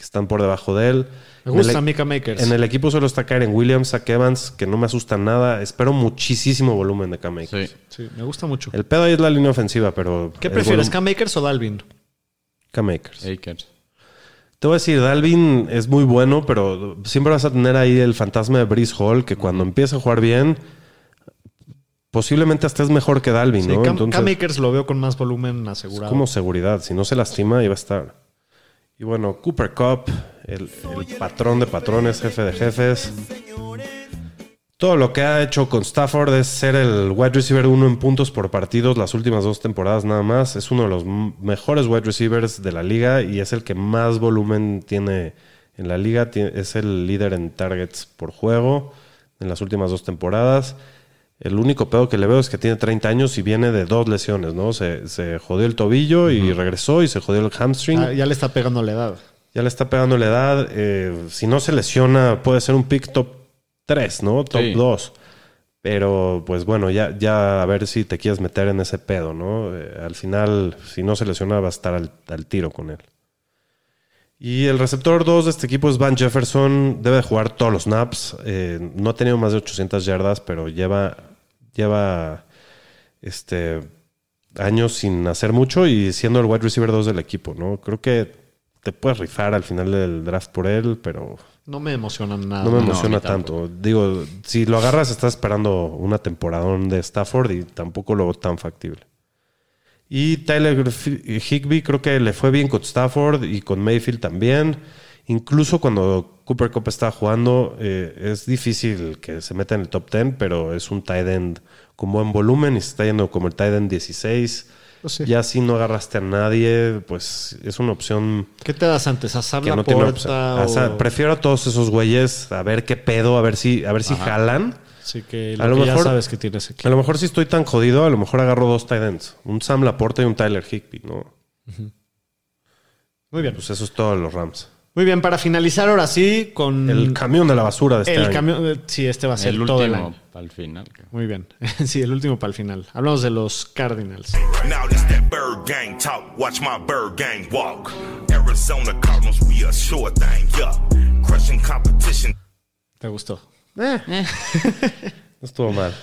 que están por debajo de él. Me En el- gusta Mika Makers. en el equipo solo está Karen Williams, Zach Evans, que no me asusta nada. Espero muchísimo volumen de Cam Akers. Sí. Sí, me gusta mucho. El pedo ahí es la línea ofensiva, pero... ¿Qué prefieres, volum- Cam Makers o Dalvin? Cam Akers. Akers. Te voy a decir, Dalvin es muy bueno, pero siempre vas a tener ahí el fantasma de Breeze Hall, que cuando empieza a jugar bien, posiblemente hasta es mejor que Dalvin, Sí, ¿no? Cam, Entonces, Cam Akers lo veo con más volumen asegurado. como seguridad. Si no se lastima, va a estar. Y bueno, Cooper Cup, el, patrón de patrones, jefe de jefes. Todo lo que ha hecho con Stafford es ser el wide receiver uno en puntos por partidos las últimas dos temporadas nada más. Es uno de los mejores wide receivers de la liga y es el que más volumen tiene en la liga. Es el líder en targets por juego en las últimas dos temporadas. El único pedo que le veo es que tiene 30 años y viene de dos lesiones, ¿no? Se, se jodió el tobillo y regresó y se jodió el hamstring. Ah, ya le está pegando la edad. Ya le está pegando la edad. eh, si no se lesiona, puede ser un pick top 3, ¿no? Top Sí. 2. Pero, pues bueno, ya, ya a ver si te quieres meter en ese pedo, ¿no? Eh, al final, si no se lesiona, va a estar al, al tiro con él. Y el receptor 2 de este equipo es Van Jefferson. Debe de jugar todos los snaps. Eh, no ha tenido más de 800 yardas, pero lleva, lleva este, años sin hacer mucho y siendo el wide receiver 2 del equipo, ¿no? Creo que te puedes rifar al final del draft por él, pero No me emocionan nada. no me emociona tanto. Digo, si lo agarras, estás esperando una temporadón de Stafford y tampoco lo veo tan factible. Y Tyler Higby creo que le fue bien con Stafford y con Mayfield también. Incluso cuando Cooper Cup está jugando, eh, es difícil que se meta en el top 10, pero es un tight end con buen volumen y se está yendo como el tight end 16. Pues sí. Ya si no agarraste a nadie, pues es una opción ¿Qué te das antes? ¿A la no. O prefiero a todos esos güeyes a ver qué pedo, a ver si, a ver si jalan. Sí, que A lo, que ya mejor- sabes que tienes aquí. A lo mejor si estoy tan jodido, a lo mejor agarro dos tight ends. Un Sam Laporta y un Tyler Higby, ¿no? Muy bien. Pues eso es todo de los Rams. Muy bien, para finalizar ahora sí con El camión de la basura de este el año. camión. eh, Sí, este va a ser El todo el último año. al final. Muy bien. Sí, el último para el final. Hablamos de los Cardinals. ¿Te gustó? No estuvo mal.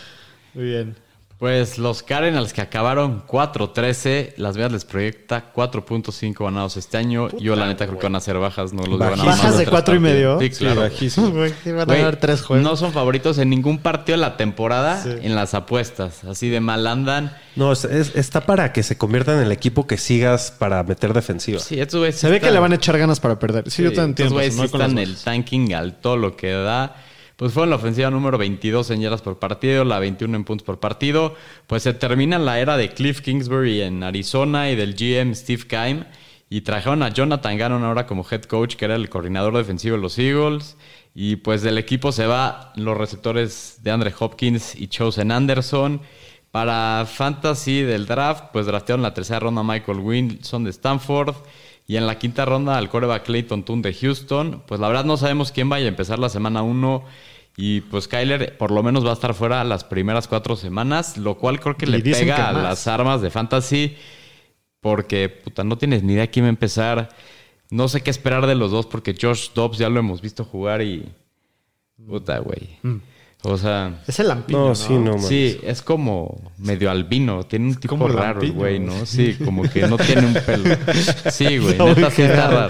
Muy bien. Pues los Cardinals que acabaron 4-13, Las Vegas les proyecta 4.5 ganados este año. Yo la neta creo que van a ser bajas, no los van a ganar Bajas de tres cuatro y partidos. medio. Sí, claro. van a tres juegos. no son favoritos en ningún partido de la temporada Sí. en las apuestas. Así de mal andan. No, es- es- está para que se convierta en el equipo que sigas para meter defensiva. Sí, estos güeyes Se ve que le van a echar ganas para perder. Sí, yo te estos entiendo. güeyes eso, sí no están el tanking al todo lo que da. Pues fueron la ofensiva número 22 en yardas por partido, la 21 en puntos por partido. Pues se termina la era de Cliff Kingsbury en Arizona y del GM Steve Keim. Y trajeron a Jonathan Gannon ahora como head coach, que era el coordinador defensivo de los Eagles. Y pues del equipo se va los receptores de Andre Hopkins y Chosen Anderson. Para Fantasy del draft, pues draftearon la tercera ronda Michael Wilson de Stanford. Y en la quinta ronda al coreback Clayton Tune de Houston. Pues la verdad no sabemos quién vaya a empezar la semana 1. Y pues Kyler por lo menos va a estar fuera las primeras cuatro semanas. Lo cual creo que le pega que a las armas de Fantasy. Porque, puta, no tienes ni idea quién va a empezar. No sé qué esperar de los dos porque Josh Dobbs ya lo hemos visto jugar y... Puta, güey. Mm. O sea... Es el lampiño, No, ¿no? sí, no, man. Sí, es como medio albino. Tiene un tipo como raro el güey. ¿no? Sí, como que no tiene un pelo. Sí, güey. Está muy Neta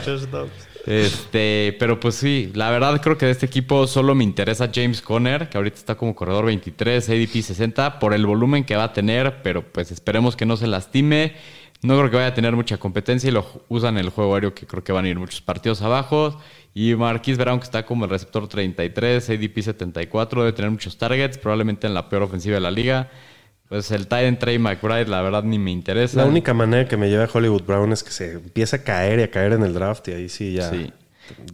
sí está. Este, pero pues sí, la verdad creo que de este equipo solo me interesa James Conner, que ahorita está como corredor 23, ADP 60, por el volumen que va a tener, pero pues esperemos que no se lastime. No creo que vaya a tener mucha competencia y lo usan en el juego aéreo, que creo que van a ir muchos partidos abajo. Y Marquis Brown, que está como el receptor 33, ADP 74, debe tener muchos targets, probablemente en la peor ofensiva de la liga. Pues el Titan Trey McBride, la verdad, ni me interesa. La única manera que me lleva a Hollywood Brown es que se empiece a caer y a caer en el draft y ahí sí ya. Sí.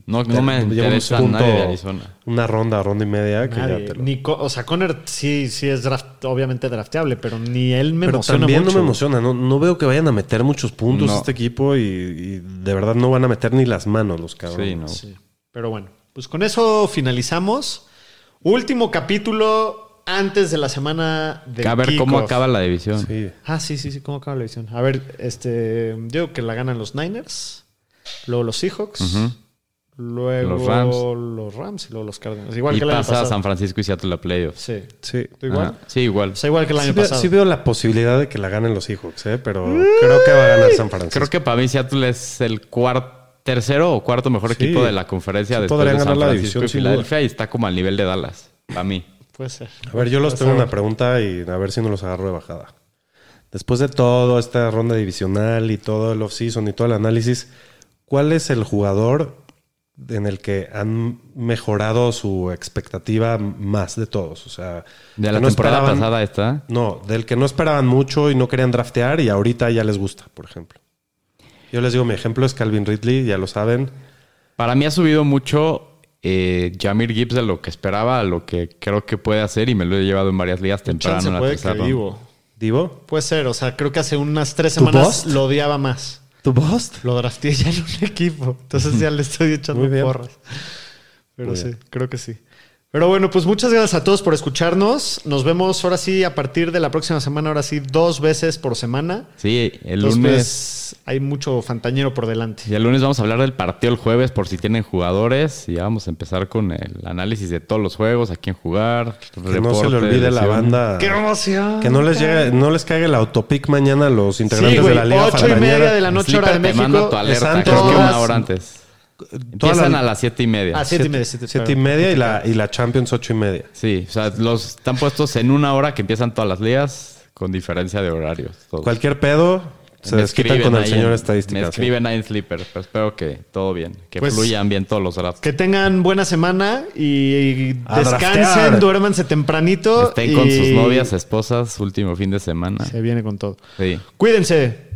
No, no me Lleva un interesa punto- nadie de Arizona. Una ronda, ronda y media que Nadie. ya te lo... Ni Co- o sea, Conner sí, sí es draft, obviamente drafteable, pero ni él me Pero emociona también mucho. no me emociona. No, no veo que vayan a meter muchos puntos No. este equipo y, y de verdad no van a meter ni las manos los cabrones. Sí, no. Sí. Pero bueno, pues con eso finalizamos. Último capítulo antes de la semana de a ver cómo acaba la división. Sí. Ah, sí, sí, sí, cómo acaba la división. A ver, este, yo digo que la ganan los Niners, luego los Seahawks, Ujú. Luego Los Rams. los Rams y luego los Cardinals. Igual y que el año pasa a pasado. San Francisco y Seattle a playoffs. Sí. Sí. ¿Tú igual? Ajá. Sí, igual. O sea, igual que el año Sí veo, pasado. sí veo la posibilidad de que la ganen los Seahawks, ¿eh? pero creo que va a ganar San Francisco. Creo que para mí Seattle es el cuarto, tercero o cuarto mejor Sí. equipo de la conferencia Sí después podrían de San ganar la división, y Filadelfia y está como al nivel de Dallas, para mí. Puede ser. A ver, yo los Puede tengo ser. una pregunta y a ver si no los agarro de bajada. Después de todo, esta ronda divisional y todo el offseason y todo el análisis, ¿cuál es el jugador en el que han mejorado su expectativa más de todos? O sea, De la no temporada esperaban- pasada está. No, del que no esperaban mucho y no querían draftear y ahorita ya les gusta, por ejemplo. Yo les digo, mi ejemplo es Calvin Ridley, ya lo saben. Para mí ha subido mucho eh, Jamir Gibbs de lo que esperaba a lo que creo que puede hacer y me lo he llevado en varias ligas temprano Chance en la puede que. Divo. Divo, Puede ser, o sea, creo que hace unas tres ¿Tu semanas lo odiaba más. ¿Tu bust? Lo drafteé ya en un equipo. Entonces ya le estoy echando porras. Pero Muy sí, bien. creo que sí. Pero bueno, pues muchas gracias a todos por escucharnos. Nos vemos ahora sí a partir de la próxima semana, ahora sí, dos veces por semana. Sí, el Entonces, lunes. pues, hay mucho fantaño por delante. Y el lunes vamos a hablar del partido el jueves por si tienen jugadores. Y vamos a empezar con el análisis de todos los juegos, a quién jugar. Que no se le olvide la banda. ¡Qué emoción! Que no les llegue, no les caiga el autopic mañana a los Sí, integrantes güey, de la Liga ocho y Fantañera. media de la noche, hora de Sleeper te México. tu alerta, creo que una hora antes. Empiezan la- a las siete y media. Ah, siete y media. Siete, Siete y media y la, y la Champions ocho y media. Sí, o sea, los están puestos en una hora que empiezan todas las ligas con diferencia de horarios. todos. Cualquier pedo, se desquitan con el señor en- estadística. Me escriben ahí en Sleeper, pero espero que todo bien, que Pues- fluyan bien todos los drafts. Que tengan buena semana y descansen, duérmanse tempranito. Estén con sus novias, esposas, último fin de semana. Se viene con todo. Sí. Cuídense.